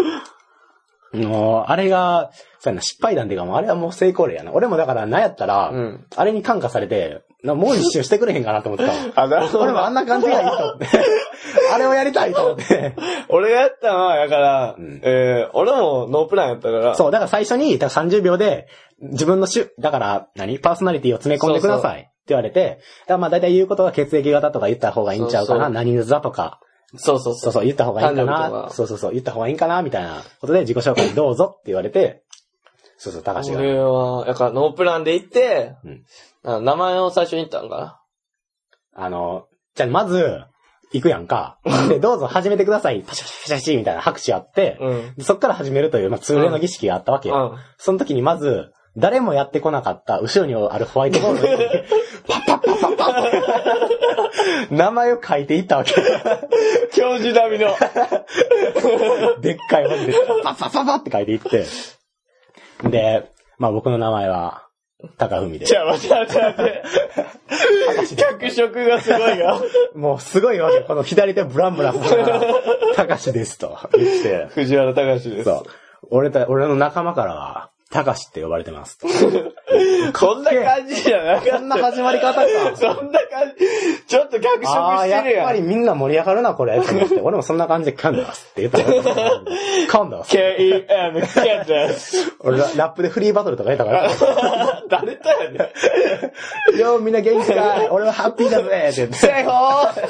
もう、あれが、そうやな、失敗談っていうか、もうあれはもう成功例やな。俺もだから、なんやったら、うん。あれに感化されて、なもう一周してくれへんかなと思ってたわ。あ、なるほど俺もあんな感じがいいと思って。あれをやりたいと思って。俺がやったのは、だから、うんえー、俺もノープランやったから、そう、だから最初に、だから30秒で、自分のしゅ、だから、何？パーソナリティを詰め込んでください。って言われて、だからまあ大体言うことは血液型とか言った方がいいんちゃうかな、そうそう何座とか、そうそうそう。そうそう、言った方がいいんかな、かそうそうそう、言った方がいいんかな、みたいなことで自己紹介どうぞって言われて、そうそう、高橋俺が。は、だからノープランで行って、うんあ名前を最初に言ったんかあの、じゃあまず、行くやんか。で、どうぞ始めてください。パシャパシャパシャみたいな拍手あって、な。うん。でそっから始めるという、まあ、通例の儀式があったわけよ。うん。その時にまず、誰もやってこなかった、後ろにあるホワイトボードに、パッパッパッパッパッって名前を書いていったわけ。教授並みの。でっかい文字で、パッパッパッパッって書いていって。で、まあ僕の名前は、高文でじ。ゃあ、待って待って待って。脚色がすごいが。もうすごいわけよ。この左手ブランブラン高しですと言って。藤原隆です。そう。俺た、俺の仲間からは、高しって呼ばれてますと。こんな感じじゃなかった。こんな始まり方か。そんな感じ。ちょっと脚色ああ、やってしるやん。ぱりみんな盛り上がるな、これ。と思って。俺もそんな感じで、カンダスって言ったから。カンダス。K-E-M、ケンです。俺ララップでフリーバトルとか言ったから。誰とやねん。よみんな元気かい俺はハッピーだぜって言って。セイホーって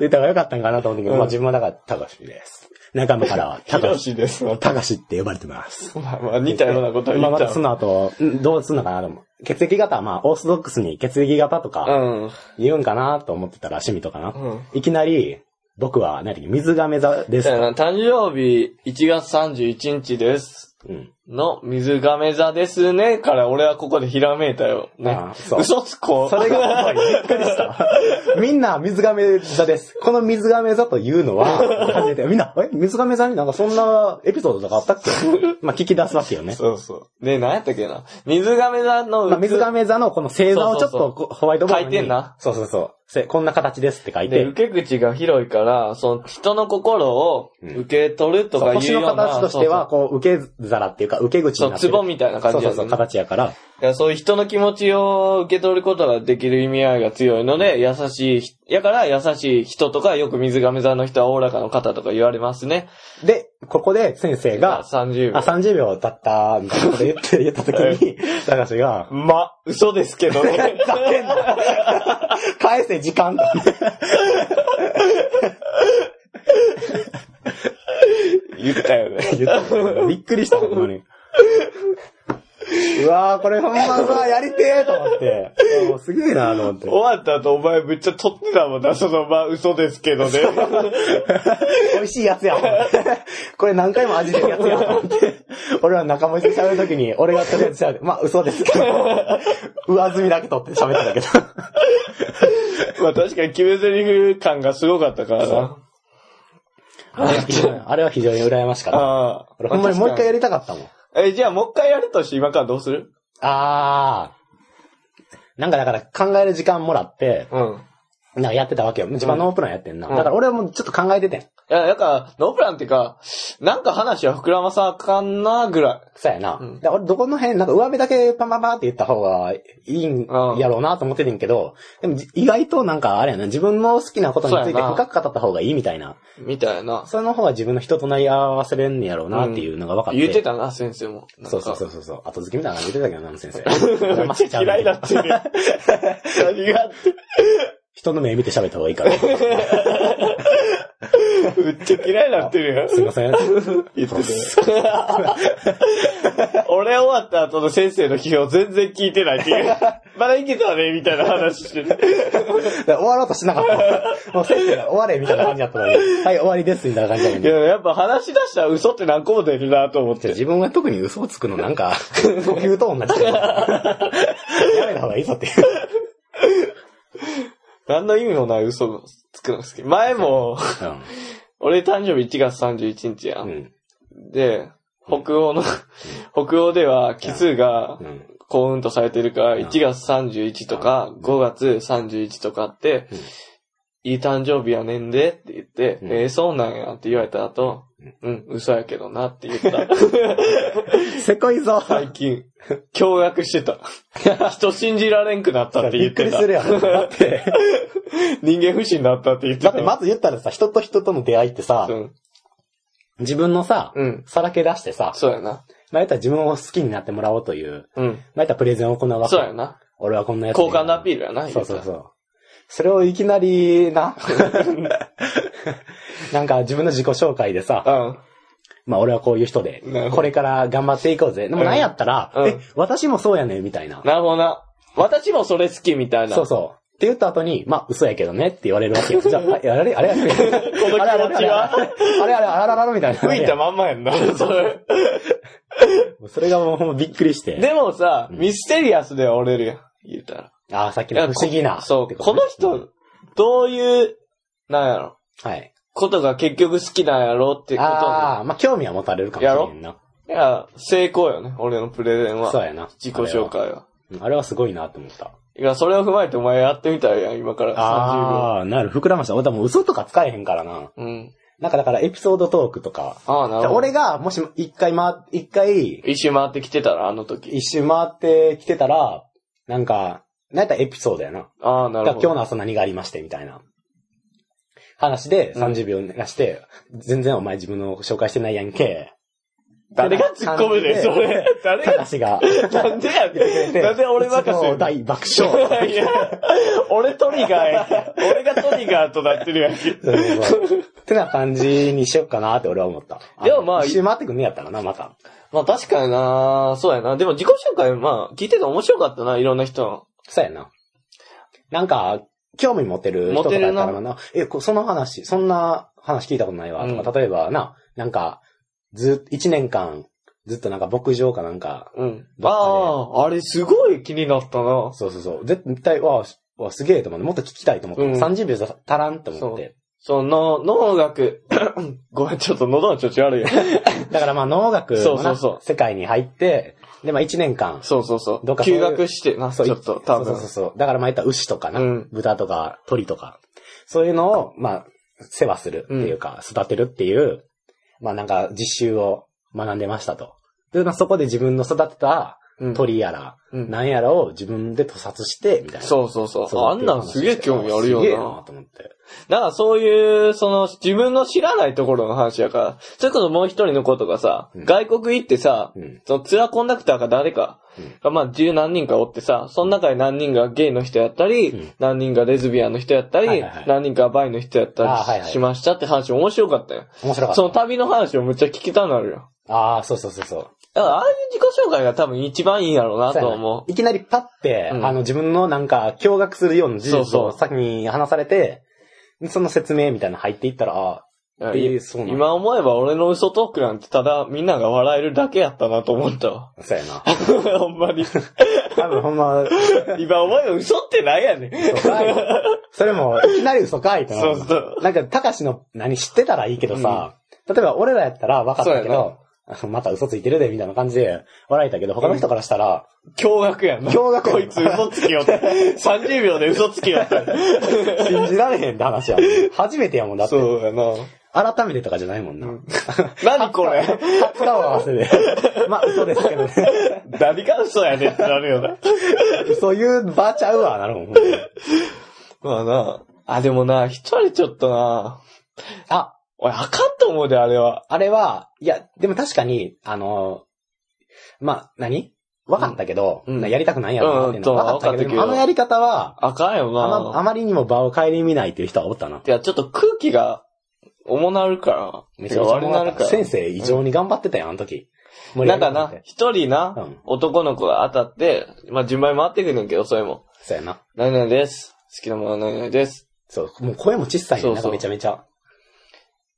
言った方がよかったんかなと思ったけど、まあ自分はだから、高しです。仲間からは、ヒ高し、です。ま高しって呼ばれてます。あまあ似たようなことは言ったまあまたその後、んどうすんのかなと思う。血液型はまあ、オーソドックスに血液型とかうん。言うんかなと思ってたら、趣味とかな。うん。いきなり、僕は、何だっけ水亀座です誕生日1月31日です。うん。の水亀座ですね、から俺はここでひらめいたよ。ねああ。そう嘘つこう。それが、びっくりした。みんな水亀座です。この水亀座というのは、初めて、みんな、え？水亀座になんかそんなエピソードとかあったっけ？まあ聞き出すわけよね。そうそう。で、何やったっけな？水亀座の、まあ、水亀座のこの星座をちょっそうそうとこホワイトボードに書いてんな。そうそうそう。せこんな形ですって書いで、て。受け口が広いから、その人の心を受け取るとそうかいうような。星の形としては、こう、受け皿っていうか、受け口そうそう、になってる。壺みたいな感じやねそうそうそう、形やから。だからそういう人の気持ちを受け取ることができる意味合いが強いので、優しいひ、やから優しい人とか、よく水亀座の人はおおらかの方とか言われますね。で、ここで先生が、30秒あ、。30秒経った、みたいなこと言って、言った時に、高橋が、ま、嘘ですけどね。ふざけんな 返せ、時間だ。言ったよね。言ったびっくりした、ほんまに。うわー、これほんまさ、やりてーと思って。もうすげえな、と思って。終わった後お前めっちゃ撮ってたもんな、そのま、嘘ですけどね。美味しいやつや、思ってこれ何回も味出るやつや、思って。俺は仲間内で喋るときに、俺がとりあえず喋る。まあ、嘘ですけど。上積みだけ取って喋ってたけど。まあ確かに決め台詞感がすごかったからな。あれは非常に羨ましかった。ああ。俺ほんまにもう一回やりたかったもん。え、じゃあもう一回やるとして今からどうする？あー。なんかだから考える時間もらって、うん。なんかやってたわけよ。自分ノープランやってんな。うんだから俺はもうちょっと考えててん。いや、だから、ノープランっていうか、なんか話は膨らまさあかんな、ぐらい。そうやな。うんだから俺どこの辺、なんか上辺だけパンパンパンって言った方がいいんうんやろうなと思っててんけど、でもじ意外となんかあれやな、自分の好きなことについて深く語った方がいいみたいな。みたいな。その方が自分の人となり合わせれんねやろうなっていうのが分かって。言ってたな、先生も。そうそうそうそうそう。後付けみたいなの言ってたけどな、先生。嫌いだって。何があって。人の目見て喋った方がいいから。めっちゃ嫌いになってるよ。すいません。言って。俺終わった後の先生の批評全然聞いてないっていう。まだいけたわね、みたいな話してる。で 終わろうとしなかった。もう先生が終われみたいな感じだったのに、はい、終わりですみたいな感じだったのに。いや、やっぱ話し出したら嘘って何個も出るなと思って。自分は特に嘘をつくのなんか、呼吸と同じ。やめた方がいいぞっていう。何の意味もない嘘をつくの好き。前も、俺誕生日1月31日や。うんん。で、北欧の、北欧では奇数がうん。幸運とされてるから、ん1月31とか5月31とかってうん、いい誕生日やねんでって言って、うんえー、そうなんやって言われた後、うん、嘘やけどなって言った。せこいぞ。最近、驚愕してた。人信じられんくなったってび言ってた。っくりするやろ。だって、人間不信になったって言ってた。だってまず言ったらさ、人と人との出会いってさう、ん。自分のさ、うん。さらけ出してさ、そうやな。まあ言ったら自分を好きになってもらおうという、うん。まあ言ったらプレゼンを行うわけ。そうやな。俺はこんなやつ。好感度アピールやな。そうそうそう。それをいきなりな、なんか自分の自己紹介でさ、うん。まあ俺はこういう人でこれから頑張っていこうぜ。でもなんやったら、うんえ、私もそうやねんみたいな。なるほどな。私もそれ好きみたいな。そうそう。って言った後に、まあ嘘やけどねって言われるわけよ。じゃあ、ああれあれあれこの気持ちはあれあれあらららみたいな。吹いたまんまやんな。それ。それがもうほんまびっくりして。でもさ、ミステリアスでは折れるやん。言ったら。ああ、さっきの不思議な。そう、この人、どういう、なんやろ、はい。ことが結局好きなんやろってことああ、まあ興味は持たれるかもしれんな。いや、成功よね、俺のプレゼンは。そうやな。自己紹介は。あれは。すごいなって思った。いや、それを踏まえてお前やってみたいやん、今から30ああ、なる、膨らました。俺多分嘘とか使えへんからな。秒。うん。なんかだからエピソードトークとか。ああ、なるほど。俺が、もし一回回、一回、一周回ってきてたら、あの時。一周回ってきてたら、なんか、なんやったらエピソードやな。ああ、なるほど。だから今日の朝何がありまして、みたいな。話で30秒流して、全然お前自分の紹介してないやんけ。誰が突っ込むねん、それ。誰が、話が。なんでやねん。なんで俺任せ大爆笑。いや、俺トリガーや。俺がトリガーとなってるやんけ。ってな感じにしよっかなって俺は思った。でもまあ一周回ってくんねやったらな、また。まあ確かになそうやな。でも自己紹介、まあ聞いてて面白かったな、いろんな人の。そうやな。なんか、興味持てる人とかやったらな、え、こその話、そんな話聞いたことないわ。とか、例えばな、なんか、ず一年間、ずっとなんか牧場かなんか、うん。ああ、あれすごい気になったな。そうそうそう。絶対、わあ、わあすげえと思って、もっと聞きたいと思って、うん30秒足らんと思って。その、農学、ごめん、ちょっと喉の調子悪いよ。だからまあ農学そうそうそう世界に入って、でまあ1年間、そうそうそう。どっかそういう休学してな、ちそうょっと、多分。そうそうそう。だからまあ言ったら牛とかな、うん豚とか鳥とか、そういうのを、まあ、世話するっていうか、育てるっていう、まあなんか実習を学んでましたと。で、まあそこで自分の育てたうん鳥やら、うんなんやらを自分で屠殺して、みたいな。そうそうそう。そうあんなんすげえ興味あるよすげえな。と思って。だからそういう、その、自分の知らないところの話やから、それこそもう一人の子とかさ、うん外国行ってさ、うん。そのツアーコンダクターか誰かうんが、まあ十何人かおってさ、その中で何人がゲイの人やったり、うん何人がレズビアンの人やったり、はいはいはい何人かバイの人やったあはいはいりしましたって話面白かったよ。面白かった。その旅の話をむっちゃ聞きたなるよ。ああ、そうそうそうそう。ああいう自己紹介が多分一番いいんやろうなと思いきなりパッて、うんあの、自分のなんか、驚愕するような事実を先に話されて、その説明みたいなの入っていったら、あう。あ、えーそう今思えば俺の嘘トークなんてただみんなが笑えるだけやったなと思ったわ。そうやな。ほんまに。多分ほんま、今思えば嘘ってなんやねん。それも、いきなり嘘かいってなるそうそう。なんか、たかしの何知ってたらいいけどさ、例えば俺らやったら分かったけど、また嘘ついてるで、みたいな感じで笑えたけど、他の人からしたら、驚愕やんな。驚愕こいつ嘘つきよって。30秒で嘘つきよって。信じられへんって話やもん。初めてやもんだって。そうやな。改めてとかじゃないもんな。何これ？初顔合わせで。まあ、嘘ですけどね。何が嘘やねんってなるよな。そういう場ちゃうわ、なるもん。まあな。あ、でもな、一人ちょっとな。あ、俺あかんと思うで、あれは。あれは、いや、でも確かに、あの、まあ、何？分かったけど、うんやりたくないやろなっていうのうんは分かったけど、あのやり方は、あかんよあまあな。まりにも場を顧みないっていう人はおったな。いや、ちょっと空気が重なるから。めちゃ悪なるから。先生異常に頑張ってたよ、あの時。なんかな、一人な、うん男の子が当たって、まあ順番に回ってくるねんけど、それも。そうやな。何々です。好きなものは何々です。そう、もう声も小さいね、なんかめちゃめちゃ。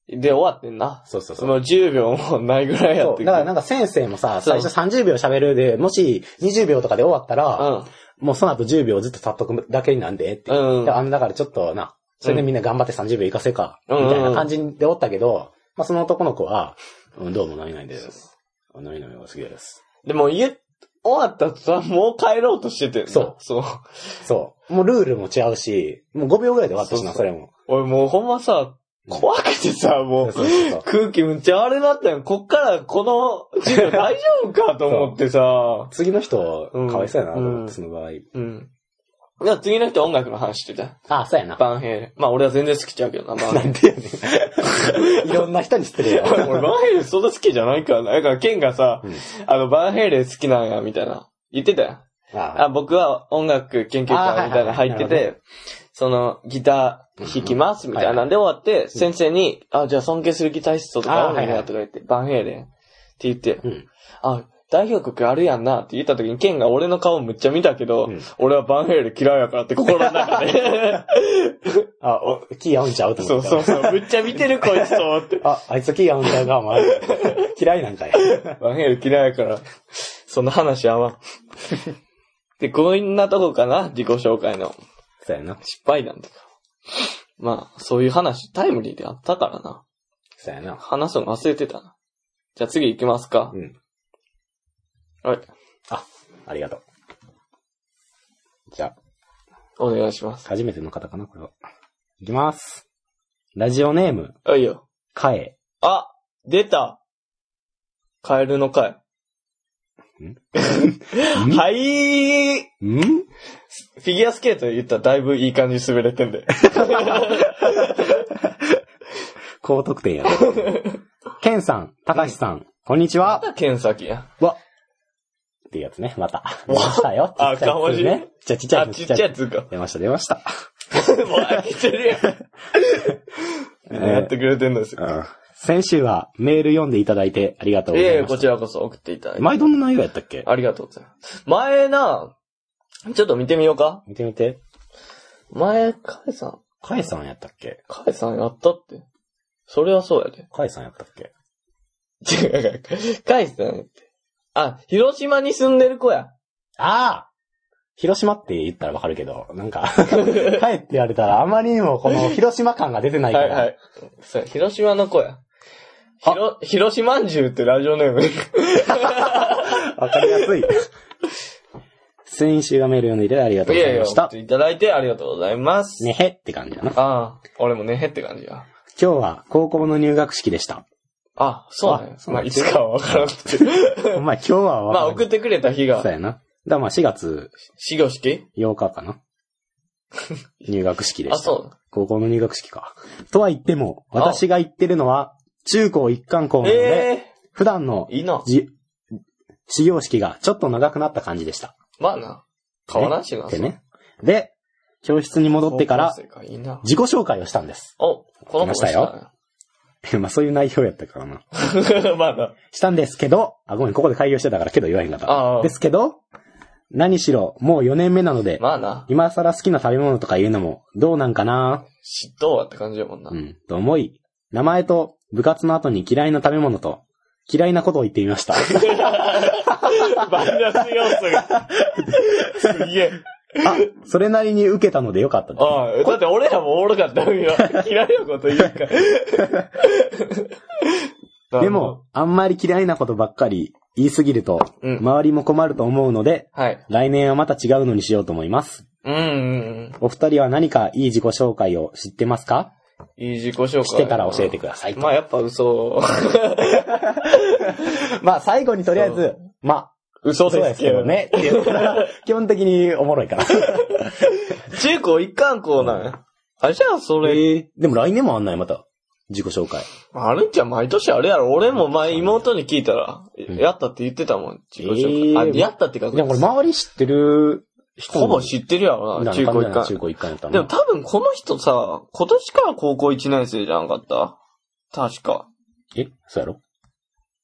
で、終わってんな。そうそうそう。その10秒もないぐらいや。ってだからなんか先生もさ、最初30秒喋るで、もし20秒とかで終わったら、うもうその後10秒ずっと立っとくだけになんでって。うんであの、だからちょっとな、それでみんな頑張って30秒行かせか、うんみたいな感じでおったけど、まあその男の子は、うん、どうも何々です。あ何々が好きです。ん。でも家、終わったとさ、もう帰ろうとしててんなそうそう。そう。もうルールも違うし、もう5秒ぐらいで終わったしな、そそうれも。俺もうほんまさ、怖くてさ、もう。空気むっちゃあれだったよ。こっからこの大丈夫かと思ってさ。次の人、うんかわいそうやなと思って、うんその場合。うん。じゃあ次の人音楽の話してた。あ、そうやな。バンヘイレン。まあ俺は全然好きちゃうけどな、バンヘイレン。なんでやねん。いろんな人に知ってるよ。俺バンヘイレンそんな好きじゃないからな。だからケンがさ、うんあのバンヘイレン好きなんや、みたいな。言ってたよ。ああ、僕は音楽研究会みたいなの入ってあはいはいはいて、そのギター弾きますみたいなんで終わって、先生に、あ、じゃあ尊敬するギタリストとかあはいはいとか言って、バンヘイレンって言って、うん。あ、代表曲あるやんなって言った時に、ケンが俺の顔むっちゃ見たけど、うん俺はバンヘイレン嫌いやからって心の中で。あ、お、キー合うんちゃうとそう思って。そうそう、むっちゃ見てるこいつと思って。あ、あいつキー合うんちゃうか、お前。嫌いなんかい。バンヘイレン嫌いやから、そんな話やわん。で、こんなとこかな、自己紹介のそうやな。失敗談とか。まあ、そういう話、タイムリーであったからな。そうやな。話すの忘れてたな。じゃあ次行きますか。うん。はい。ありがとう。じゃお願いします。あ、初めての方かな、これは。いきます。ラジオネーム、あ、いいよ。かえ。あ出たカエルの貝。はいーん？フィギュアスケートで言ったらだいぶいい感じ滑れてんで。高得点や。ケンさん、たかしさん、こんにちは。剣先や。わ。っていうやつね、また。出ましたよ。あちっちゃい。ちっちゃいあ、ちっちゃいやつか。出ました、出ました。もう開けてるやん。やってくれてんですよ。うん先週はメール読んでいただいてありがとうごいえいえ、ざいましこちらこそ送っていただいた。て。前どんな内容やったっけ？ありがとうございます。前な、ちょっと見てみようか。見てみて。前、カエさん、かえさんやったっけ？カエさんやったって。それはそうやで。かえさんやったっけ？違う、返したね。あ、広島に住んでる子や。ああ広島って言ったらわかるけど、なんか、帰って言われたらあまりにもこの広島感が出てないから。はいはい。そう、広島の子や。ひろ、広島んじゅうってラジオネーム。わかりやすい。先週がメール読んでいただいてありがとういやいや、ございました。いただいてありがとうございます。ねへって感じだな。ああ、俺もねへって感じや。今日は高校の入学式でした。あ、そうねあ。そうまあ、なんですいつかはわからんくて。お前今日はわまあ、送ってくれた日がそう、やな。だからまあ4月始業式8日かな。入学式でした。あ、そう。高校の入学式か。とは言っても、私が言ってるのは、中高一貫校なので、え普段のえいいな。じ、始業式がちょっと長くなった感じでした。まあな。変わらんしな。ってね。で、教室に戻ってから高校生かいいな。自己紹介をしたんです。お、この子来ましたよ まあそういう内容やったからな。したね。まあな。したんですけど、あ、ごめん、ここで開業してたからけど言わへんかった。ああですけど、何しろ、もう4年目なので、まあな。今更好きな食べ物とか言うのもどうなんかな嫉妬はって感じやもんなう。ん、と思い、名前と部活の後に嫌いな食べ物と嫌いなことを言ってみました。マイナス要素が。すげえ。あ、それなりに受けたのでよかったです。ああ、だって俺らもおもろかったよ。嫌いなこと言うから。でも、あんまり嫌いなことばっかり言いすぎると、うん周りも困ると思うので、はい。来年はまた違うのにしようと思います。うんうんうん。お二人は何かいい自己紹介を知ってますか？いい自己紹介。知ってたら教えてください。まあやっぱ嘘。まあ最後にとりあえず、まあ、嘘そうですけど。ね。って言ったら基本的におもろいから。中高一貫校なんや。あ、じゃあそれ、でも来年もあんない、また。自己紹介。あるんじゃ毎年あるやろ。俺も前妹に聞いたら、んやったって言ってたもん。自己紹介。えーあ、やったってか、でもこれ周り知ってる人ほぼ知ってるやろな、中高一貫。中高一貫やったでも多分この人さ、今年から高校1年生じゃなかった確か。え？そうやろ？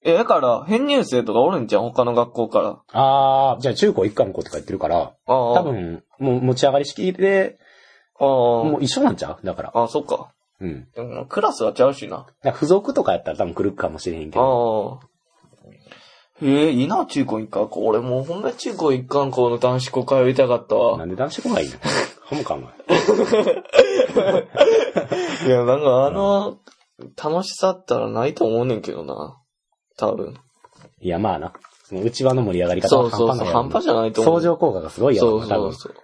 え、だから、編入生とかおるんじゃん他の学校から。あー、じゃあ中高一貫の子って書いてるから、ああ。多。分、もう持ち上がり式で、ああ。もう一緒なんちゃう？だから。あ、そっか。うん。でもクラスはちゃうしな。だから付属とかやったら多分来るかもしれへんけど。ああ。へえ、いいな、中高一貫校。俺もうほんま中高一貫校の男子校通いたかったわ。なんで男子校がいいの？ほんかお前。いや、なんかあの、楽しさったらないと思うねんけどな。多分。いや、まあな。その内輪の盛り上がり方はそうそうそう。半端ないやろ半端じゃないと思う。相乗効果がすごいやろ。そうそうそう。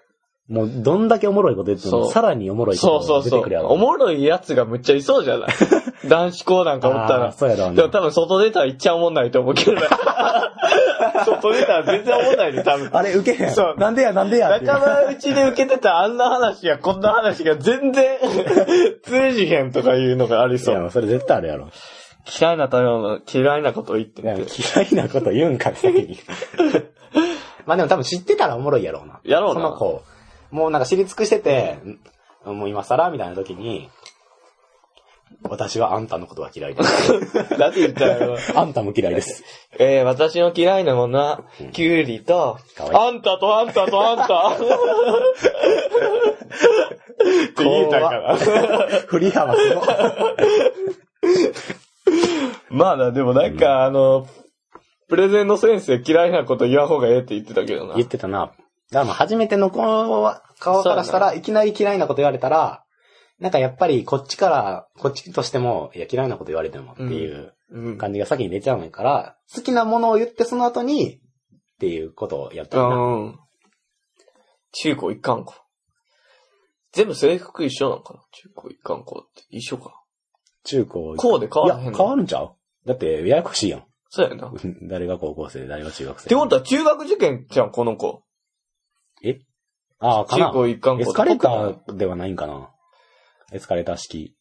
もう、どんだけおもろいこと言っても、そうさらにおもろいことそうそうそう出てくるや。ろ。おもろいやつがむっちゃいそうじゃない？男子校なんかおったら。そうやろうね。でも多分外出たらいっちゃおもんないと思うけどな。外出たら全然おもんないで、多分。あれ、受けへん。そうなんでや、なんでや。仲間内で受けてたあんな話やこんな話が全然 通じへんとかいうのがありそいや、う。もうそれ絶対あるやろ。嫌いな食べ物、嫌いなこと言って。嫌いなこと言うんか、先に。まあでも多分知ってたらおもろいやろうな。やろうな。その子。もうなんか知り尽くしてて、もう今更みたいな時に、私はあんたのことが嫌いです。なんて言ったらやろうあんたも嫌いです。えー、私の嫌いなものは、キュウリと、かわいいあんたとあんたとあんた。って言えたから。振り幅すごい。まあな、でもなんか、あの、プレゼンの先生嫌いなこと言わん方がええって言ってたけどな言。ってたな。だからまあ初めての子は、顔からしたら、いきなり嫌いなこと言われたら、なんかやっぱりこっちから、こっちとしても、いや嫌いなこと言われてもっていううん。感じが先に出ちゃうから、好きなものを言ってその後に、っていうことをやったらな。うん。中高一貫校。全部制服一緒なのかな？中高一貫校って。一緒か。中高。校で変わらへんいや、の変わるんちゃう？だって、ややこしいやん。そうやな。っ 誰が高校生で誰が中学生。てことは中学受験じゃん、この子。ああ、かな。中高一貫校エスカレーターではないんかな。エスカレーター式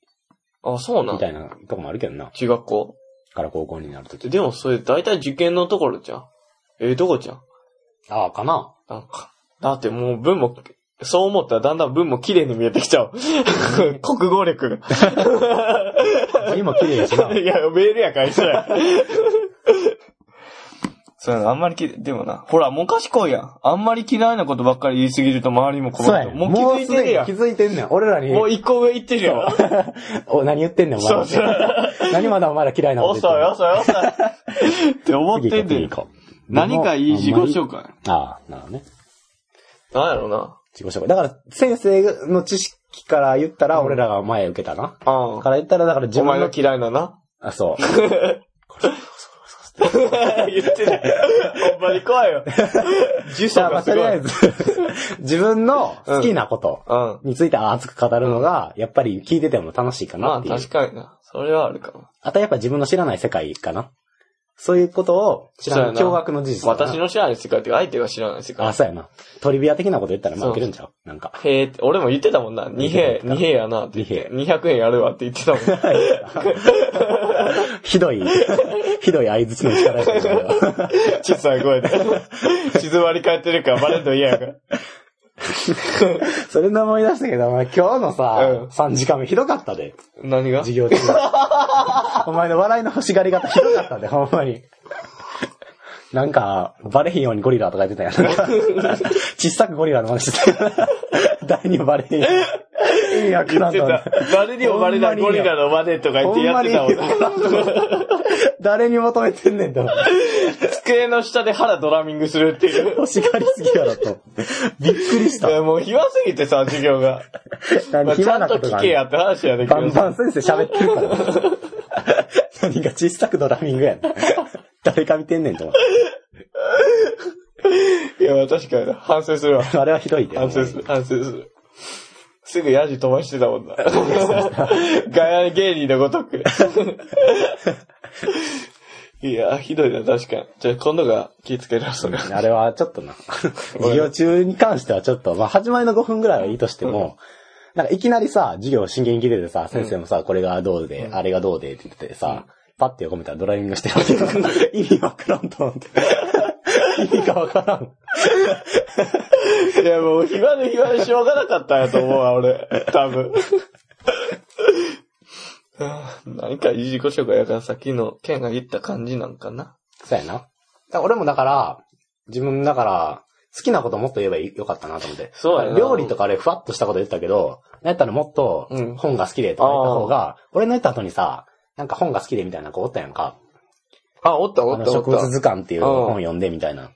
あ、そうなんみたいなとこもあるけどな。中学校？から高校になるとき。でもそれ大体受験のところじゃん。ええとこじゃん？ああ、かな。なんか。だってもう文も、そう思ったらだんだん文も綺麗に見えてきちゃう。国語力が。字も綺麗やしな。いや、メールやから一緒や。そうやな、あんまりき、でもな。ほら、もう賢いやん。あんまり嫌いなことばっかり言いすぎると周りも困ると。そう。もう気づいてるやん気。づいてんねん。俺らに。もう一個上行ってるやん。お、何言ってんねん、お前。そうそう。何まだお前ら嫌いなこと遅い言ってんの？遅い遅い。って思ってんねん何かいい自己紹介。ああ、なるほどね。なんやろな。自己紹介。だから、先生の知識から言ったら、俺らが前受けたな。あから言ったら、だから自お前の分の、嫌いなな。あ、そう。言ってない。ほんまに怖いよ。呪じゃあ、まあ、詛がすごい。とりあえず、自分の好きなことうん。について熱く語るのが、やっぱり聞いてても楽しいかまあなっていう。確かにな。それはあるかも。あとやっぱ自分の知らない世界かな。そういうことを知らない驚愕の事実私の知らない世界っていうか相手が知らない世界。あ、そうやな。トリビア的なこと言ったらまあそういけるんちゃうなんか。へえ俺も言ってたもんな。二兵、二兵やなって言って。200円やるわって言ってたもん。ひどい、ひどい相槌の力やったけど小さい声で。静まり返ってるからバレんの嫌やから。それで思い出したけど、お前今日のさ、うん3時間目ひどかったで。何が？授業中。お前の笑いの欲しがり方ひどかったで、ほんまに。なんか、バレへんようにゴリラとか言ってたやん。小さくゴリラの真似してたよ。誰にもバレへんように。意味わからんと。誰にもバレないゴリラの真似とか言ってやってたもん誰に求めてんねんと。机の下で腹ドラミングするっていう。欲しがりすぎやろと。びっくりしたもう暇すぎてさ、授業が。ま何あちゃんと聞けやって話やねんけバンどバン先生喋ってるから。何が小さくドラミングやねん。誰か見てんねんと思っ いや、まあ確かにな反省するわ。て。あれはひどいで。反省する、反省する。すぐヤジ飛ばしてたもんな。ガヤ芸人のごとく。いや、ひどいな、確かに。じゃあ今度が気ぃつけるわ、それ。あれはちょっとな。授業中に関してはちょっと、まあ始まりの5分ぐらいはいいとしても、なんかいきなりさ、授業真剣に聞いててさ、先生もさ、これがどうで、あれがどうでって言っててさ、パッて横見たらドライビングしてるわけよ意味わからんと思って。意味がわからん。いや、もう暇で暇でしょうがなかったんやと思うわ、俺。多分。何かいい自己紹介やからさっきのケンが言った感じなんかな。そうやな。俺もだから、自分だから、好きなこともっと言えばよかったなと思って。そうやな料理とかあれふわっとしたこと言ったけど、やったらもっとうん本が好きでとか言った方が、俺の言った後にさ、なんか本が好きでみたいな子おったやんか。あ、おったおったおった。植物図鑑っていう本読んでみたいな。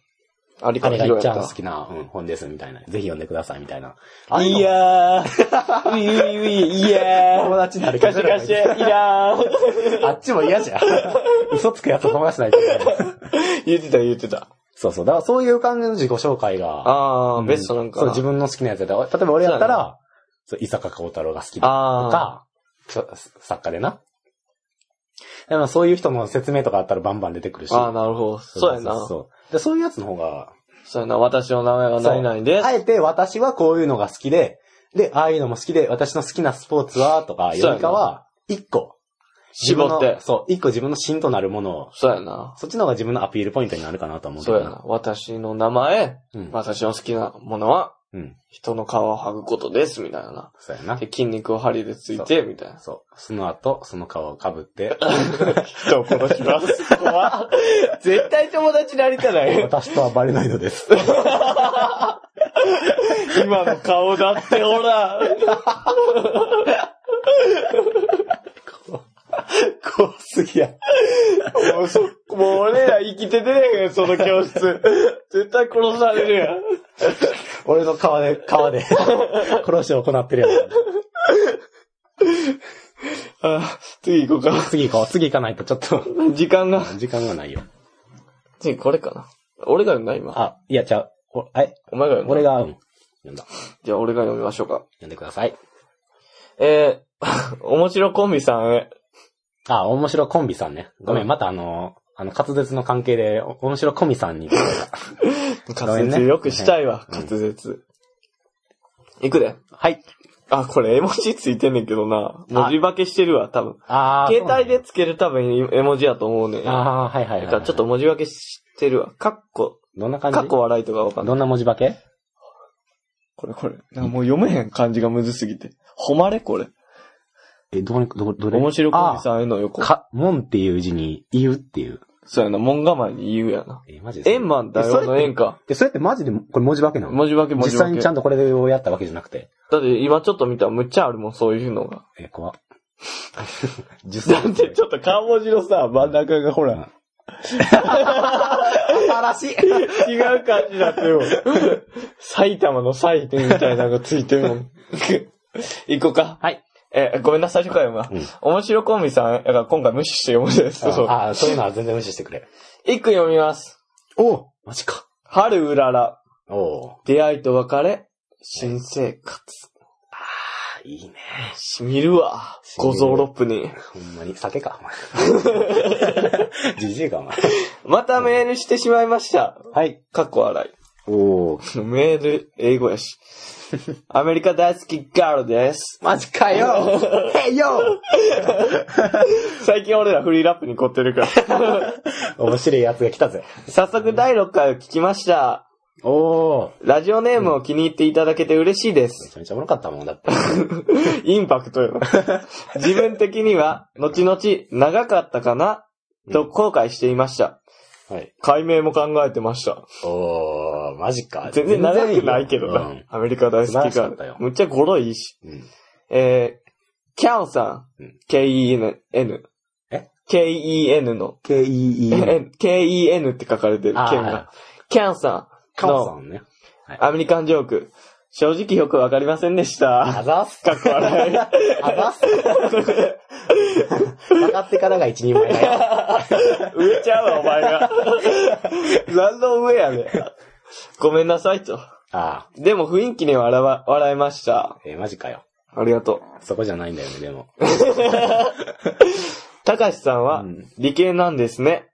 あれがひろやった一番好。きな、うん、本ですみたいな。ぜひ読んでくださいみたいな。あいやー、う いういういや友ー、達になるかしかし、いやー。あっちも嫌じゃん。嘘つくやつと友達にない言ってた言ってた。そうそう。だからそういう感じの自己紹介が。あー、うんベストなんかそう、な。自分の好きなやつやったら、例えば俺やったら、そう、伊坂幸太郎が好きだとあか、作家でな。でもそういう人の説明とかあったらバンバン出てくるし。ー。あー、なるほど。そうやな。そうでそういうやつの方が、そうやな。私の名前は何々です。あえて私はこういうのが好きで、で、ああいうのも好きで、私の好きなスポーツは、とか、よりかは、一個。自分の絞って。そう、一個自分の芯となるものを、そうやな。そっちの方が自分のアピールポイントになるかなと思うけどそうやな。。私の名前、うん。私の好きなものは、うん。人の皮を剥ぐことです、みたいなな。そうやなで、。筋肉を針でついて、みたいな。そう。その後、その皮をかぶって、人を殺します。怖 っ絶対友達になりたない。私とはバレないのです。今の顔だって、ほら。怖すぎや。もうそ、もう俺ら生きててねえよ、その教室。絶対殺されるやん。俺の皮で、皮で、殺しを行ってるやあ次行こうか。つ。次行こう。次行かないとちょっと、時間が。時間がないよ。次これかな。俺が読んだ今。あ、いや、じゃあ、おえ、お前が読んだ。俺が、うん。読んだ。じゃあ俺が読みましょうか。読んでください。えー、面白コンビさんへ。あ、面白コンビさんね。ごめん、うんまたあの、あの、滑舌の関係で、お面白コンビさんに 滑舌よくしたいわ、うん滑舌。いくで。はい。あ、これ絵文字ついてんねんけどな。文字化けしてるわ、多分。あー携帯でつける多分絵文字やと思うねん。だああ、はいはいはい、ちょっと文字化けしてるわ。かっこ、どんな感じ？かっこ笑いとかわかんない。どんな文字化け？これこれ。なんかもう読めへん漢字がむずすぎて。誉れこれ。え、どこに、どこ、どれ？面白コンビさんへの横。か、門っていう字に、言うっていう。そうやな、門構えに言うやな。え、マジで円満だよの円か。え、それってマジで、これ文字化けなの？文字化け文字化け。実際にちゃんとこれをやったわけじゃなくて。だって今ちょっと見たらむっちゃあるもん、そういうのが。え、怖っ。だってちょっと漢文字のさ、真ん中がほら、新しい違う感じだってよ。埼玉の祭典みたいなのがついてるもん。行こうか。はい。え、ごめんな、最初から読むわ。面白コンビさん、だから今回無視して読むんです。そう。ああ、そういうのは全然無視してくれ。一句読みます。おマジか。春うらら、お出会いと別れ、新生活。あ、いいね。しみるわ。五臓六腑に。ほんまに、酒か、お前。じじいか、お前。またメールしてしまいました。はい。かっこ笑おー。い。メール、英語やし。アメリカ大好きガールです。マジかよへいよ最近俺らフリーラップに凝ってるから。面白いやつが来たぜ。早速第6回を聞きました。おー。ラジオネームを気に入っていただけて嬉しいでめす。ちゃめちゃおもろかったもんだって。インパクトよ。自分的には、後々長かったかな？と後悔していました。はい。解明も考えてました。おー、マジか。全然長くないけどな。うんアメリカ大好きが。むっちゃ語呂いいし。うん。えー、キャンさんうん K-E-N。え ?K-E-N の。K-E-E。N K-E-N って書かれてる。ケンが。キャンさカんのオさんね。アメリカンジョーク。正直よくわかりませんでした。あざっす。かっこ笑い。あざっす。分かってからが一人前だよ。上ちゃうわ、お前が。何の上やねん。ごめんなさいと。ああ。でも雰囲気には笑わ笑いました。えー、マジかよ。ありがとう。そこじゃないんだよね、でも。たかしさんはうん理系なんですね。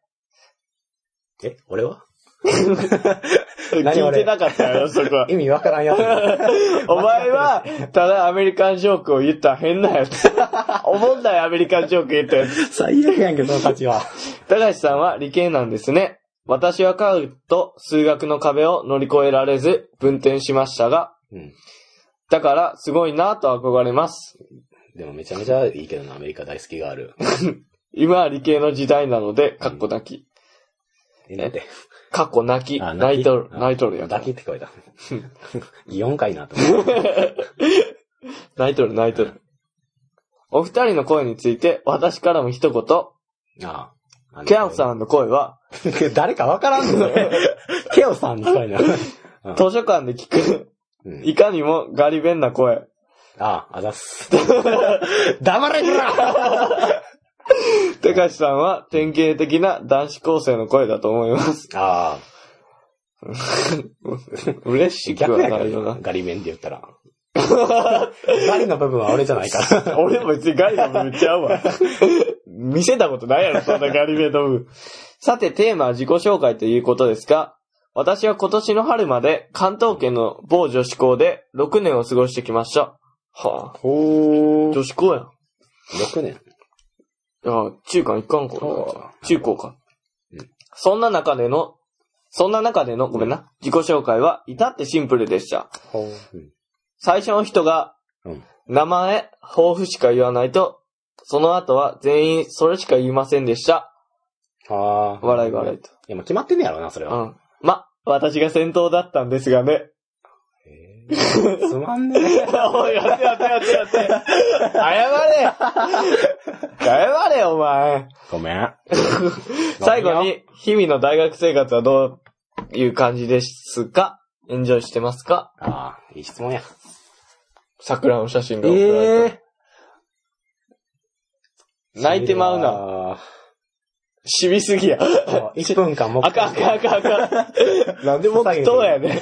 え、俺は？聞いてなかったよ、そこは。意味わからんやつ。お前は、ただアメリカンジョークを言った変なやつ。おもんないアメリカンジョーク言ったやつ。最悪やんけ、その価値は。たかしさんは理系なんですね。私は科学と数学の壁を乗り越えられず、分転しましたが、うん。だから、すごいなと憧れます。でもめちゃめちゃいいけどな、アメリカ大好きがある。今は理系の時代なので、かっこ泣き。え、なんて。かっこ泣き。あ泣いとる、あ泣いとるやん。抱きって書いた。擬音かいなと思って。泣いとる、泣いとる。お二人の声について、私からも一言。ああ。キャンさんの声は、ん。誰かわからんの？ね。ケオさんにしたいな。うん図書館で聞く、うんいかにもガリ弁な声。ああ、あざっす。黙れこら 高橋さんは典型的な男子高生の声だと思います。あ 嬉あ。しくは逆やけどな。ないよな。ガリ弁で言ったら。ガリの部分は俺じゃないから。俺も別にガリの部分ちゃうわ。見せたことないやろ、そんなガリ弁の部分。さて、テーマは自己紹介ということですが、私は今年の春まで関東圏の某女子校で6年を過ごしてきました。はぁ、ほ女子校やん。6年。いや、中間一貫校はだ。中高か。うんそんな中での、そんな中での、ごめんな、自己紹介は至ってシンプルでした。ほう。最初の人がうん、名前、抱負しか言わないと、その後は全員それしか言いませんでした。はあ。笑い笑いと。いや、もう決まってんねやろな、それは。うん。ま、私が先頭だったんですがね。つまんねえ。おい、やってやってやってやって。謝れ謝れ、お前。ごめん。最後に、日々の大学生活はどういう感じですか？エンジョイしてますか？ああ、いい質問や。桜の写真が送られて。え泣いてまうな。な。しみすぎや。1分間もあかんあかんあかんあかん。なんでもっとやねん。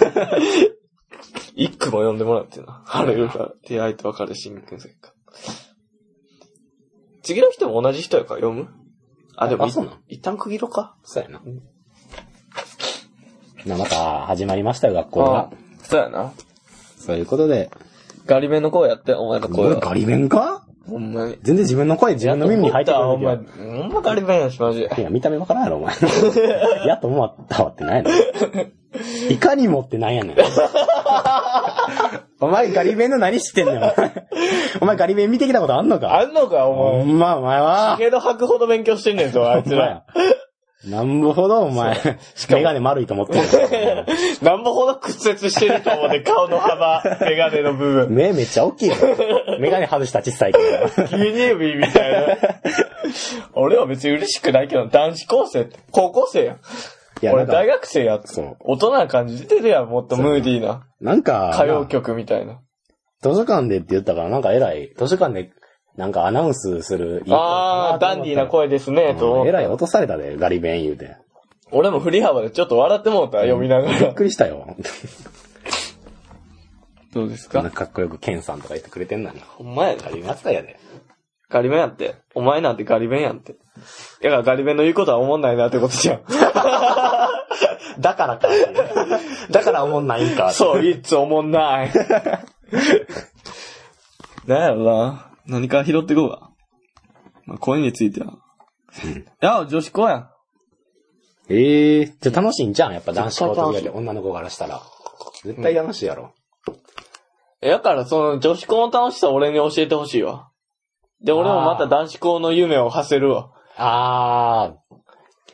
一句も読んでもらってな。晴れるから、出会いと別れ新君生か。次の人も同じ人やから読む？あ、でもいあそうなん一旦区切ろうか？そうやな。なまた始まりましたよ、学校が。そうやな。そういうことで。ガリ弁の声やって、お前の声は。ガリ弁か？ほんまに。全然自分の声自分の耳に入ってくるほんま、ほんまガリ弁やし、マジで。いや、見た目わからんやろ、お前。やっと思ったわってないの いかにもってなんやねん。お前ガリ弁の何知ってんねん、お前。ガリ弁見てきたことあんのか？あんのか、お前。ほんま、お前は。けど吐くほど勉強してんねんぞ、あいつら。なんぼほどお前、メガネ丸いと思ってる。なんぼほど屈折してると思うね、顔の幅、メガネの部分。目めっちゃ大きいよ。メガネ外した小さいけど。牛乳瓶みたいな。俺は別に嬉しくないけど、男子高生って、高校生やん。いや、俺大学生やってそう。大人な感じ出てるやん、もっとムーディーな。なんか、歌謡曲みたいな。図書館でって言ったから、なんか偉い、図書館で、なんかアナウンスするあー、ダンディーな声ですね、と偉い落とされたで、ガリ弁言うて。俺も振り幅でちょっと笑ってもうた、読みながびっら。くりしたよ。どうですこんなかっこよくケンさんとか言ってくれてんのに。ほんまやガリ弁扱いやで。ガリ弁やって。お前なんてガリ弁やんって。だからガリ弁の言うことは思んないなってことじゃん。だからか。だから思んないんか。そう、いつ思んない。なんやろな。何から拾ってこうか。まあ、声については。いや、女子校やん。ええー、じゃあ楽しいんじゃん、やっぱ男子校とで女の子からしたら。絶対楽しいやろ。えやから、その女子校の楽しさ俺に教えてほしいわ。で、俺もまた男子校の夢を馳せるわ。あ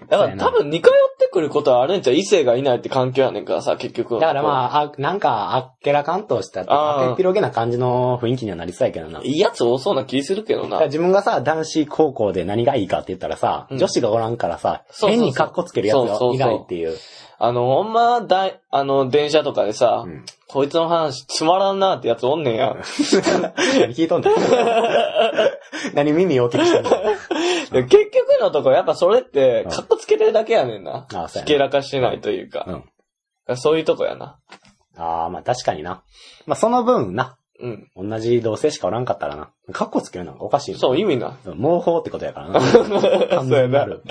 だから多分似通ってくることはあるんちゃう異性がいないって環境やねんからさ、結局。ー。だからまあ、あなんか、あっけらかんとしたって、あっぴろげな感じの雰囲気にはなりそうやけどな。いいやつ多そうな気するけどな。自分がさ、男子高校で何がいいかって言ったらさ、うん女子がおらんからさ、変に格好つけるやつがいないっていう。あの、ほんま、だい、あの、電車とかでさ、うんこいつの話つまらんなってやつおんねんや。何聞いとんねん。何耳大きくしてんので結局のとこやっぱそれって、かっこつけてるだけやねんな。あそうやなひけらかしてないというか。うんそういうとこやな。ああ、まあ確かにな。まあその分な、うん。同じ同性しかおらんかったらな。カッコつけるのがおかしいそう、意味な。毛包ってことやからな。完 そうやな全になる。。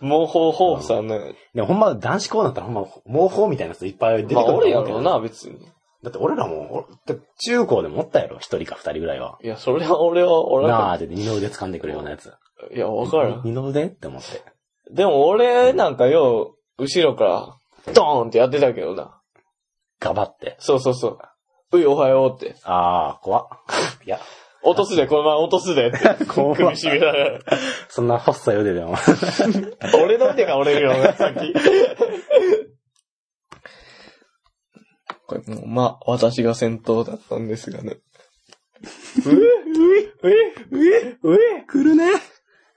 毛包豊富さんね。でもほんま男子校だったらほんま毛包みたいなやついっぱい出てくるまあ、俺やろう。な、別に。だって俺らも、俺中高でもおったやろ。一人か二人ぐらいは。いや、それは俺は、俺なは、あって二の腕掴んでくるようなやつ。いや、わからん。二の腕って思って。でも俺なんかよう、後ろから、ドーンってやってたけどな。ガバって。そうそうそう。うい、おはようって。ああ、怖っ。いや、落とすで、このまま落とすでって。怖っ首絞めながら。そんな細い腕でも。俺の腕が折れるよね、さっき。これもう、まあ、私が先頭だったんですがね。うえ、うえ、うえ、うえ、うえ？来るね。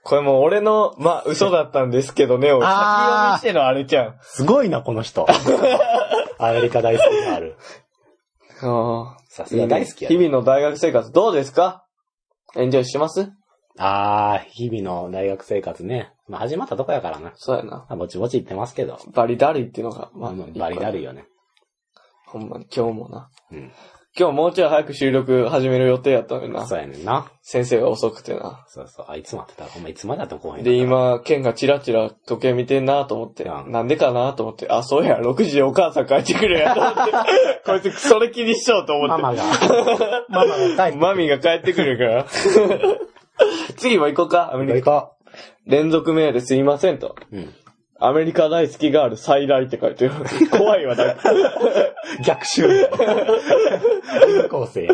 これもう俺の、まあ、嘘だったんですけどね、を先読みしてのあれちゃん。すごいな、この人。アメリカ大好きがある。ああ。さすが大好きや日々の大学生活どうですか？エンジョイしてます？ああ、日々の大学生活ね。まあ始まったとこやからな。そうやな。まあぼちぼち言ってますけど。バリダリっていうのが、まあ、まあ、バリだるよね。ほんまに今日もな。うん。今日もうちょい早く収録始める予定やったのにな。そうやねんな。先生が遅くてな。そうそう。あいつ待ってたら、ほんまいつまでだっても後輩で、、今、ケンがチラチラ時計見てんなと思って、うんなんでかなと思って、あ、そうや、6時でお母さん帰ってくるやと思って、こいつそれ気にしようと思って。ママが、ママが帰ってマミが帰ってくるから。次も行こうか、アメリカ。行こ連続メールすいませんと。う。うん。アメリカ大好きガール再来って書いてる。怖いわ、なんか逆襲。高校生や。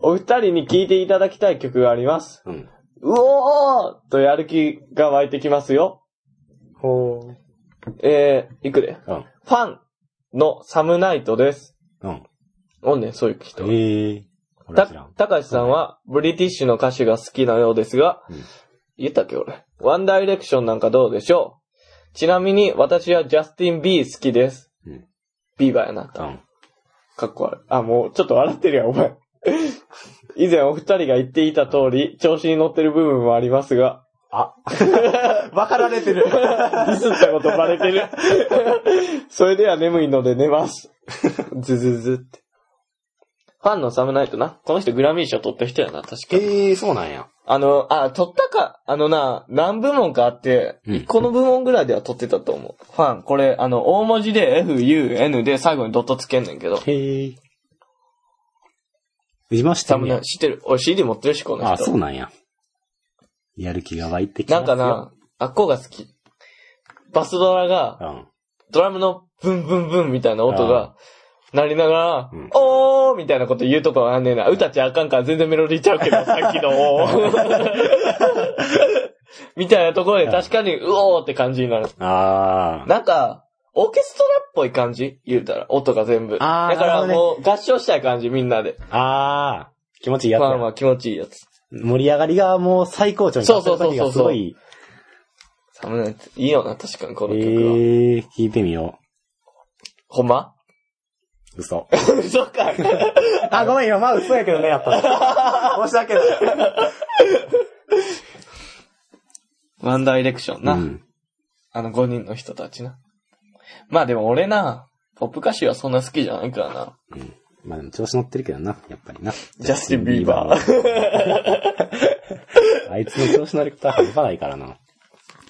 お二人に聴いていただきたい曲があります。うん。うおーとやる気が湧いてきますよ。ほえー、いくで。う。うん。ファンのサムナイトです。うん。おんねん、そういう人。ええー。た俺知らん、たかしさんは、ブリティッシュの歌手が好きなようですが、うん言ったっけ俺。ワンダイレクションなんかどうでしょう？ちなみに、私はジャスティン・ビー好きです。うんビーバーやな。うん。かっこ悪い。あ、もう、ちょっと笑ってるやん、お前。以前お二人が言っていた通り、調子に乗ってる部分もありますが、あ、わかられてる。ディスったことバレてる。それでは眠いので寝ます。ズズズって。ファンのサムナイトな。この人グラミー賞取った人やな、確か。ええー、そうなんや。あの、あ、取ったか、あのな、何部門かあって、うんこの部門ぐらいでは取ってたと思う。ファン、これ、あの、大文字で F, U, N で最後にドットつけんねんけど。へえ。今知ってるやサムナイト知ってる。俺 CD 持ってるし、この人。あ、そうなんや。やる気が湧いてきなんかな、あっこが好き。バスドラが、うん。ドラムのブンブンブンみたいな音が、鳴りながら、うんおーみたいなこと言うとこあんねんな。歌っちゃあかんから全然メロディーちゃうけど、さっきのおー みたいなところで確かに、うおーって感じになる。ああ。なんか、オーケストラっぽい感じ？言うたら、音が全部。あーだからもう合唱したい感じ、みんなで。ああ。気持ちいいやつや。まあまあ気持ちいいやつ。盛り上がりがもう最高潮に達する時がすごい。サムネいいよな、確かにこのええ曲は。ー、聞いてみよほんま？う。嘘。嘘か。あ、ごめんよ。まあ嘘やけどね、やっぱ。申し訳ない。ワンダイレクションな。うん。あの5人の人たちな。まあでも俺な、ポップ歌手はそんな好きじゃないからな。まあでも調子乗ってるけどな、やっぱりな。ジャスティン・ビーバー。あいつの調子乗り方は半端ないからな。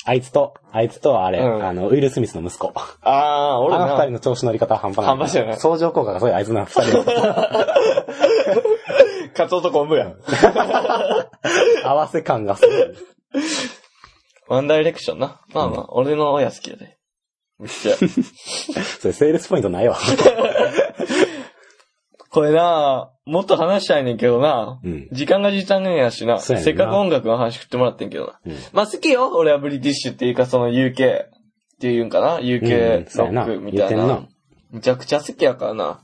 あいつと、あいつとあれ、うんあの、ウィル・スミスの息子。ああ、俺あの二人な、の調子乗り方は半端ない。半端じゃない相乗効果がすごいあいつの二人の。カツオと昆布やん。合わせ感がすごい。ワンダイレクションな。まあまあ、俺の親好きやで。めっちゃ。それセールスポイントないわ。これな、もっと話したいねんけどな。うん。時間が時間やしな。そうやねんなせっかく音楽の話振ってもらってんけどな。うんまあ好きよ。俺はブリティッシュっていうか、その UK っていうんかな。うん UK ロックみたいなな。めちゃくちゃ好きやからな。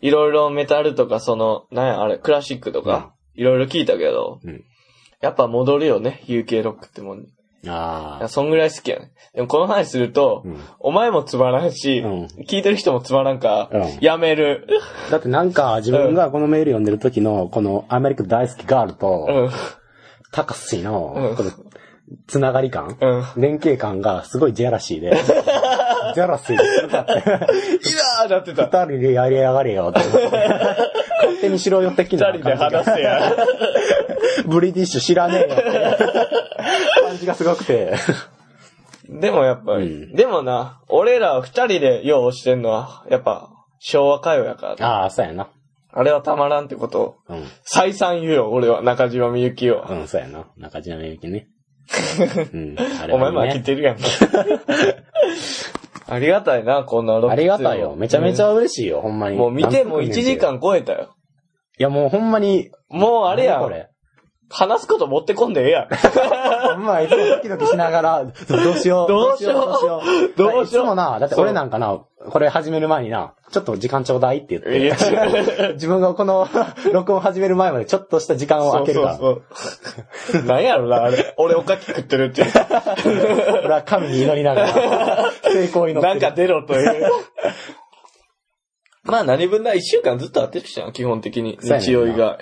いろいろメタルとか、その、なんや、あれ、クラシックとか、いろいろ聞いたけど、うんやっぱ戻るよね。UK ロックってもんに。いあや、そんぐらい好きやね。でもこの話すると、うんお前もつまらんし、うん聞いてる人もつまらんから、うんやめる。あ。だってなんか 自分がこのメール読んでる時の、このアメリカ大好きガールうと、ん。タカシのうん、この、つながり感うん。連携感がすごいジェラシーで、ジェラシーですごかった。いわーなってた。二人でやりやがれよって思って。勝手にしろよ的な感じが話せや。ブリティッシュ知らねえよって感じがすごくて。でもやっぱり、うんでもな、俺ら二人で用をしてんのは、やっぱ、昭和歌謡やからな。ああ、そうやな。あれはたまらんってことを、うん。再三言うよ、俺は、中島みゆきを。うん、そうやな。中島みゆきね。うん。あれお前も飽きてるやん。ありがたいな、こんなありがたいよ。めちゃめちゃ嬉しいよ、ほんまに。もう見ても1時間超えたよ。いや、もうほんまに。もうあれやん。何これ。話すこと持ってこんでええやん。ま、いつもドキドキしながら、どうしよう。どうしようどうしよう。どうしよういつもな、だって俺なんかな、これ始める前にな、ちょっと時間ちょうだいって言って、自分がこの 録音始める前までちょっとした時間を空けるから。そうそう。なんやろな、あれ。俺おかき食ってるって。俺は神に祈りながら、成功に乗ってる。なんか出ろという。まあ何分だ、一週間ずっと会ってるしな、基本的に。日曜以外。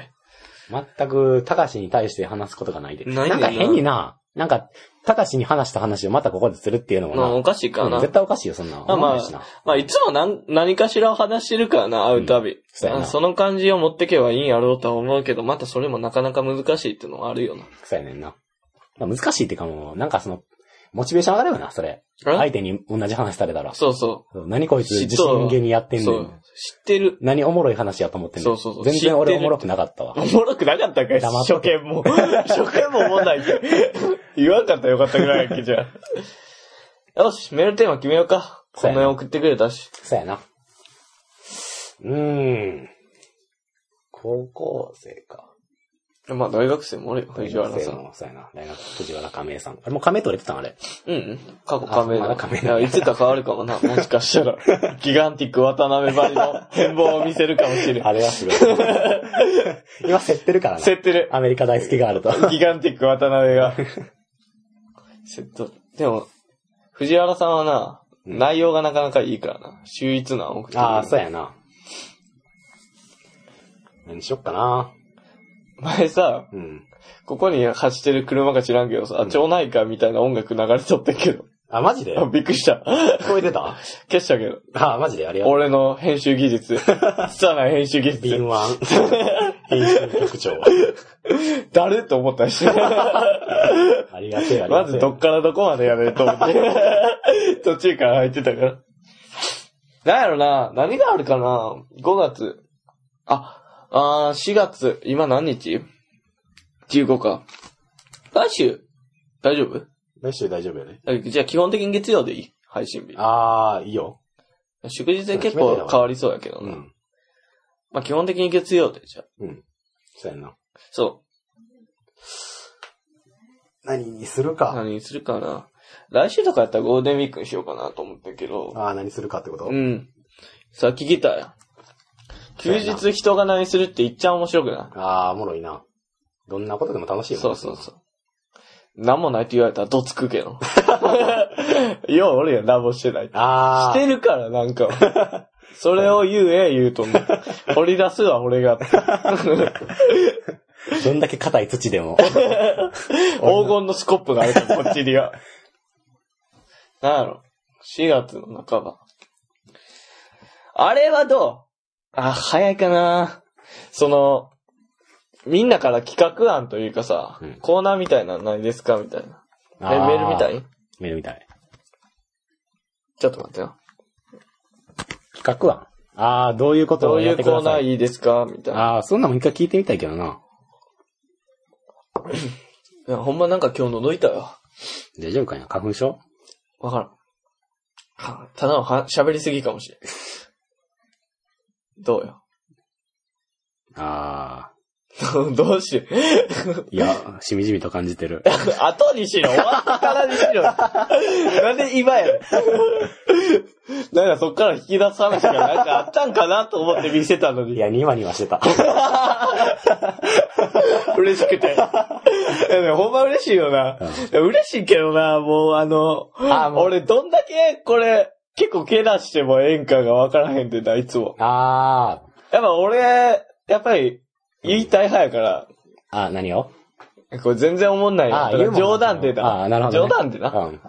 全く、高橋に対して話すことがないで。ないななんか変にな、なんか、高橋に話した話をまたここでするっていうのもな、まあおかしいからな。うん絶対おかしいよ、そんなの。まあまあまあいつも何何かしらを話してるからな、会うたび。そうやなあその感じを持ってけばいいんやろうとは思うけど、またそれもなかなか難しいっていうのはあるよな。そうやねんな。まあ難しいっていうかもう、なんかその、モチベーション上がるよな、それ。相手に同じ話されたら。そうそ何こいつ自信げにやってう。んね。ん知ってる。何おもろい話やと思ってんねん。そうそうそう全然俺おもろくなかったわお。もろくなかったかい初見も。初見もおもんないって。言わんかったらよかったぐらいやっけ、じゃあ。よし、メールテーマ決めようか。こそうやなんなに送ってくれたし。そうやな。うーん。高校生か。まあ大学生もおるよ、藤原さん。ん。そうやな。大学、藤原亀井さん。あれもう亀井取れてたんあれ。うんうん。過去仮名だ。あまだ仮名いつか変わるかもな。もしかしたら。ギガンティック渡辺張りの変貌を見せるかもしれん。あれはすごい。今競ってるからな。競ってる。アメリカ大好きガールと。ギガンティック渡辺が。セット。でも、藤原さんはな、うん内容がなかなかいいからな。秀逸なああ、そうやな。何しよっかな。前さ、うん。ここに走ってる車が知らんけどさ、町内会みたいな音楽流れとったけど。あ、マジで？あ びっくりした。聞こえてた？消したけど。あ、マジで？ありがとう。俺の編集技術。拙ない編集技術。敏腕。編集局長。誰？と思ったし。ありがてえ、ありがてえ。まずどっからどこまでやめると思って。途中から入ってたから。なんやろな何があるかな ?5 月。あ、あー4月。今何日 ?15 か。来週？大丈夫？来週大丈夫やね。あじゃあ基本的に月曜でいい？配信日。ああ、いいよ。祝日で結構変わりそうやけどな。うん。まあ基本的に月曜で、じゃあ。そうやな。そ何にするか。何にするかな。来週とかやったらゴールデンウィークにしようかなと思ったけど。ああ、何するかってこと？うん。さっき聞いたよ。休日人が何するって言っちゃ面白くなああ、おもろいな。どんなことでも楽しいい。よそうそうそう。何もないって言われたらどつくけど。よう俺や何もしてない。ああ。してるからなんか。それを言うえ言うと思う。掘り出すわ俺が。どんだけ硬い土でも。黄金のスコップがあるから、こっちには。なんやろ？4月の半ば。あれはどう？あ、早いかな。その、みんなから企画案というかさ、うんコーナーみたいなのないですかみたいな。え、メールみたい？メールみたい。ちょっと待ってよ。企画案？ああ、どういうことをどういうやってください。コーナーいいですかみたいな。ああ、そんなもん一回聞いてみたいけどな。いや、ほんまなんか今日喉痛いわ。大丈夫かな？花粉症？わからん。はただのは喋りすぎかもしれん。どうよ？ああ。どうしよう？いや、しみじみと感じてる。後にしろ。終わってからにしろ。なんで今や。なんかそっから引き出す話がなんかあったんかなと思って見せたのに。いや、ニワニワしてた。嬉しくて。ほんま嬉しいよな。いや嬉しいけどな、もうあの、あ俺どんだけこれ、結構けなしてもええんかがわからへんってな、いつも。あやっぱ俺、やっぱり、言いたい派やから、あ。あ、何を？これ全然思んないよ。あ冗談でな。あなるほど、ね。冗談でな。うん。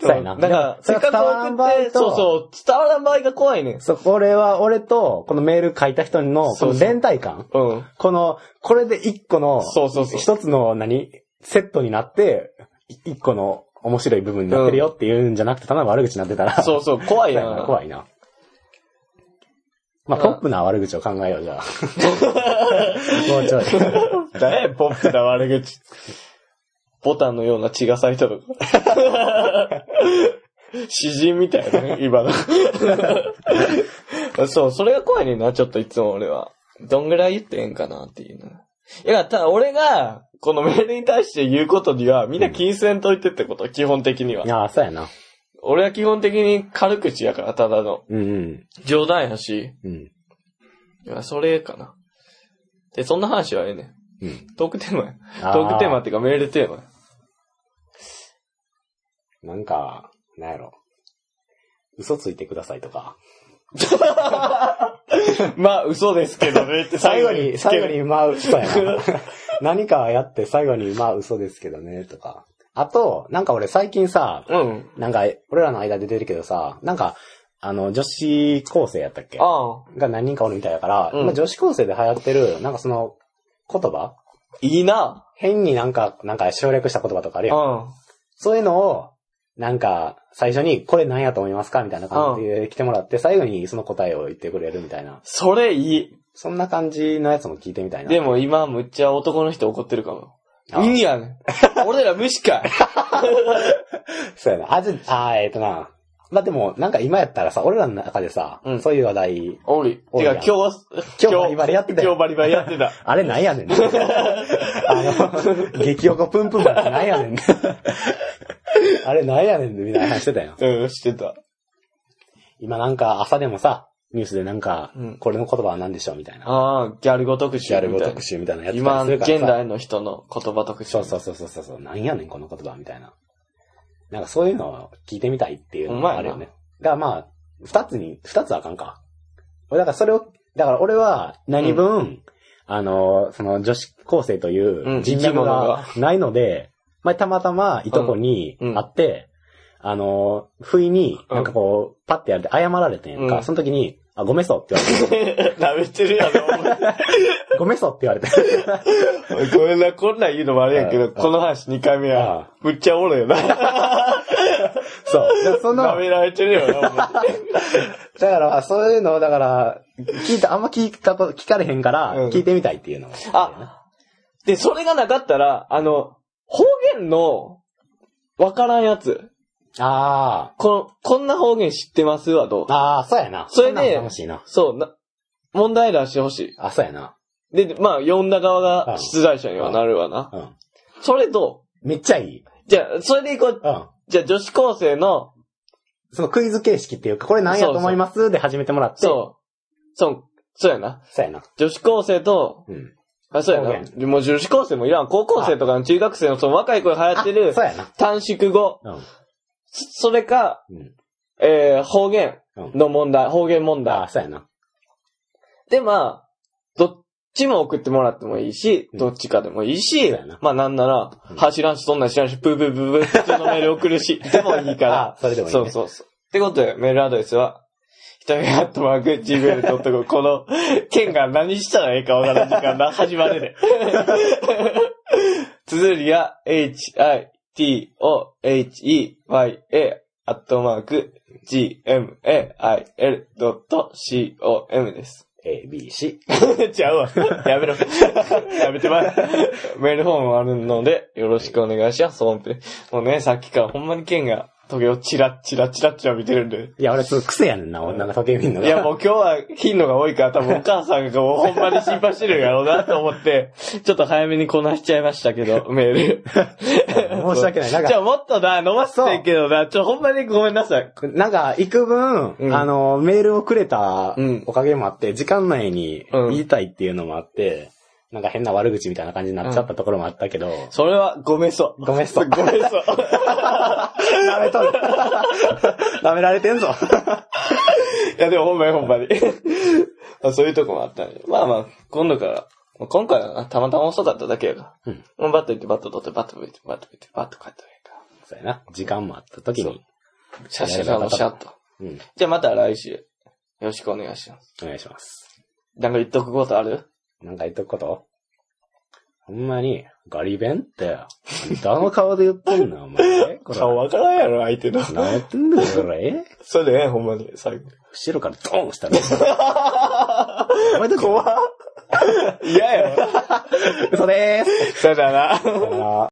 そうやな。だから、せっかく送って、とそうそう、伝わらん場合が怖いねん。そう、これは俺と、このメール書いた人の、そうそう連帯感うん。この、これで一個の、そうそうそう一つの何？セットになって、い一個の面白い部分になってるよっていうんじゃなくて、ただの悪口になってたら、そうそう、怖いなな。怖いな。まあ、うんポップな悪口を考えよう、じゃあ。もうちょい。誰やポップな悪口。ボタンのような血が咲いたとか。詩人みたいなね、今の。そう、それが怖いねんな、ちょっといつも俺は。どんぐらい言ってええんかなっていうの。いや、ただ俺が、このメールに対して言うことには、みんな気にせんといてってこと、基本的には。ああ、そうやな。俺は基本的に軽口やから、ただの。うんうん。冗談やし、うん。いや、それかな。で、そんな話はええねん。うん。トークテーマや。あトークテーマっていうかメールテーマや。なんか、なんやろ。嘘ついてくださいとか。まあ、嘘ですけどねって最後に、最後に、まあ、嘘やな。何かやって最後に、まあ、嘘ですけどね、とか。あと、なんか俺最近さ、うん。なんか、俺らの間で出てるけどさ、なんか、あの、女子高生やったっけ？ああ。が何人かおるみたいだから、うんまあ女子高生で流行ってる、なんかその、言葉？いいな。変になんか、なんか省略した言葉とかあるやん。うん。そういうのを、なんか、最初に、これ何やと思いますか？みたいな感じで来てもらって、最後にその答えを言ってくれるみたいな。それいい。そんな感じのやつも聞いてみたいな。でも今むっちゃ男の人怒ってるかも。あいいやん。俺ら無視かい。そうやな。あ、じゃ、あーえっ、とな。まあ、でも、なんか今やったらさ、俺らの中でさ、うんそういう話題、おり。おてか今日、今日バリバリやってたよ今日バリバリやってた。あれなんやねん。あの、激おこプンプンパンってなんやねん。あれなんやねんでみたいな話してたよ。うん、してた。今なんか朝でもさ、ニュースでなんか、うんこれの言葉は何でしょうみたいな。ああ、ギャル語特集ギャル語みたいな特集みたいなやつ今、するからさ現代の人の言葉特集。そうそうそうそうそうそう。なんやねん、この言葉みたいな。なんかそういうのを聞いてみたいっていうのがあるよね。だからまあ、二つに、二つはあかんか。俺だからそれを、だから俺は何分、あの、その女子高生という人脈がないので、まあたまたまいとこにうんうん会って、あの、不意になんかこう、パッてやれて謝られてんやんか。うんその時に、あ、ごめんそうって言われて、舐めてるやろ、お前 ごめんそうって言われて。ごめんな、こんなん言うのもあれやけど、うんこの話2回目あは、むっちゃおもろいよな。そう。でその、舐められてるよな、だから、そういうのを、だから、聞いた、あんま聞いたこと、聞かれへんから、うん聞いてみたいっていうのも。あ、で、それがなかったら、あの、方言の、わからんやつ。あこの、こんな方言知ってますはどう？あ、ああ、そうやな。それで楽しいな。そう、な、問題出してほしあ、そうやな。い。で、まあ、読んだ側が出題者にはなるわな。うん。それと、めっちゃいい。じゃあ、それでいこう。うん。じゃあ、女子高生の、そのクイズ形式っていうか、これ何やと思います？で始めてもらって。そう。そう、そうやな。そうやな。女子高生と、うん。あ、そうや方な。もう女子高生もいらん。高校生とかの中学生のその若い子が流行ってるあそうやな。短縮語。うん。そそれか、うん。えー、方言うん。の問題、方言問あ、題。そうやな。で、まあ、どっちも送ってもらってもいいし、うんどっちかでもいいしそうやな、まあなんならうん、走らんし、そんなん知らんし、ブーブーブーブー普通のメール送るし、でもいいからあ、それでもいいねそうそうそう。ってことで、メールアドレスは、ひとみアットマーク gmail.com。この、剣が何したらええかわからん時間が始まるで。綴りは、h-i-t-o-h-e-y-a アットマーク gmail.com です。A, B, C。ちゃうわ。やめろ。やめてまえ。メールフォームもあるので、よろしくお願いします、ホームページ。もうね、さっきからほんまにケンが、トゲをチラッチラチラチラ見てるんで。いや、俺、その癖やねんな、女が時計見んのが。いや、もう今日は頻度が多いから、多分お母さんがもうほんまに心配してるんやろうなと思って、ちょっと早めにこなしちゃいましたけど、メール。申し訳ない。なんか、じゃあもっとな、伸ばしてんけどな、ちょ、ほんまにごめんなさい。なんか、幾分、うんあの、メールをくれたうんおかげもあって、時間内にうん言いたいっていうのもあって、なんか変な悪口みたいな感じになっちゃったところもあったけど、それはごめんそ。ごめんそごめんそ。舐めとる。舐められてんぞ。いや、でもほんまにほんまに。まあそういうとこもあったんで。まあまあ、今度から、まあ今回はなたまたま遅かっただけやから。うんバット行って、バット取って、バット吹いて、バット吹いて、バット帰ったらええかそうやな。時間もあった時そうに。ら。写真さんのシャッと。うん。じゃあまた来週、よろしくお願いします。お願いします。なんか言っとくことある？なんか言っとくこと？ほんまに、ガリ弁って、誰の顔で言ってんのお前。顔わからんやろ、相手の。何やってんだよ、これ。それでええほんまに、最後。後ろからドーンしたら。お前だ怖っ嫌やろ。嘘でーす。そうだな。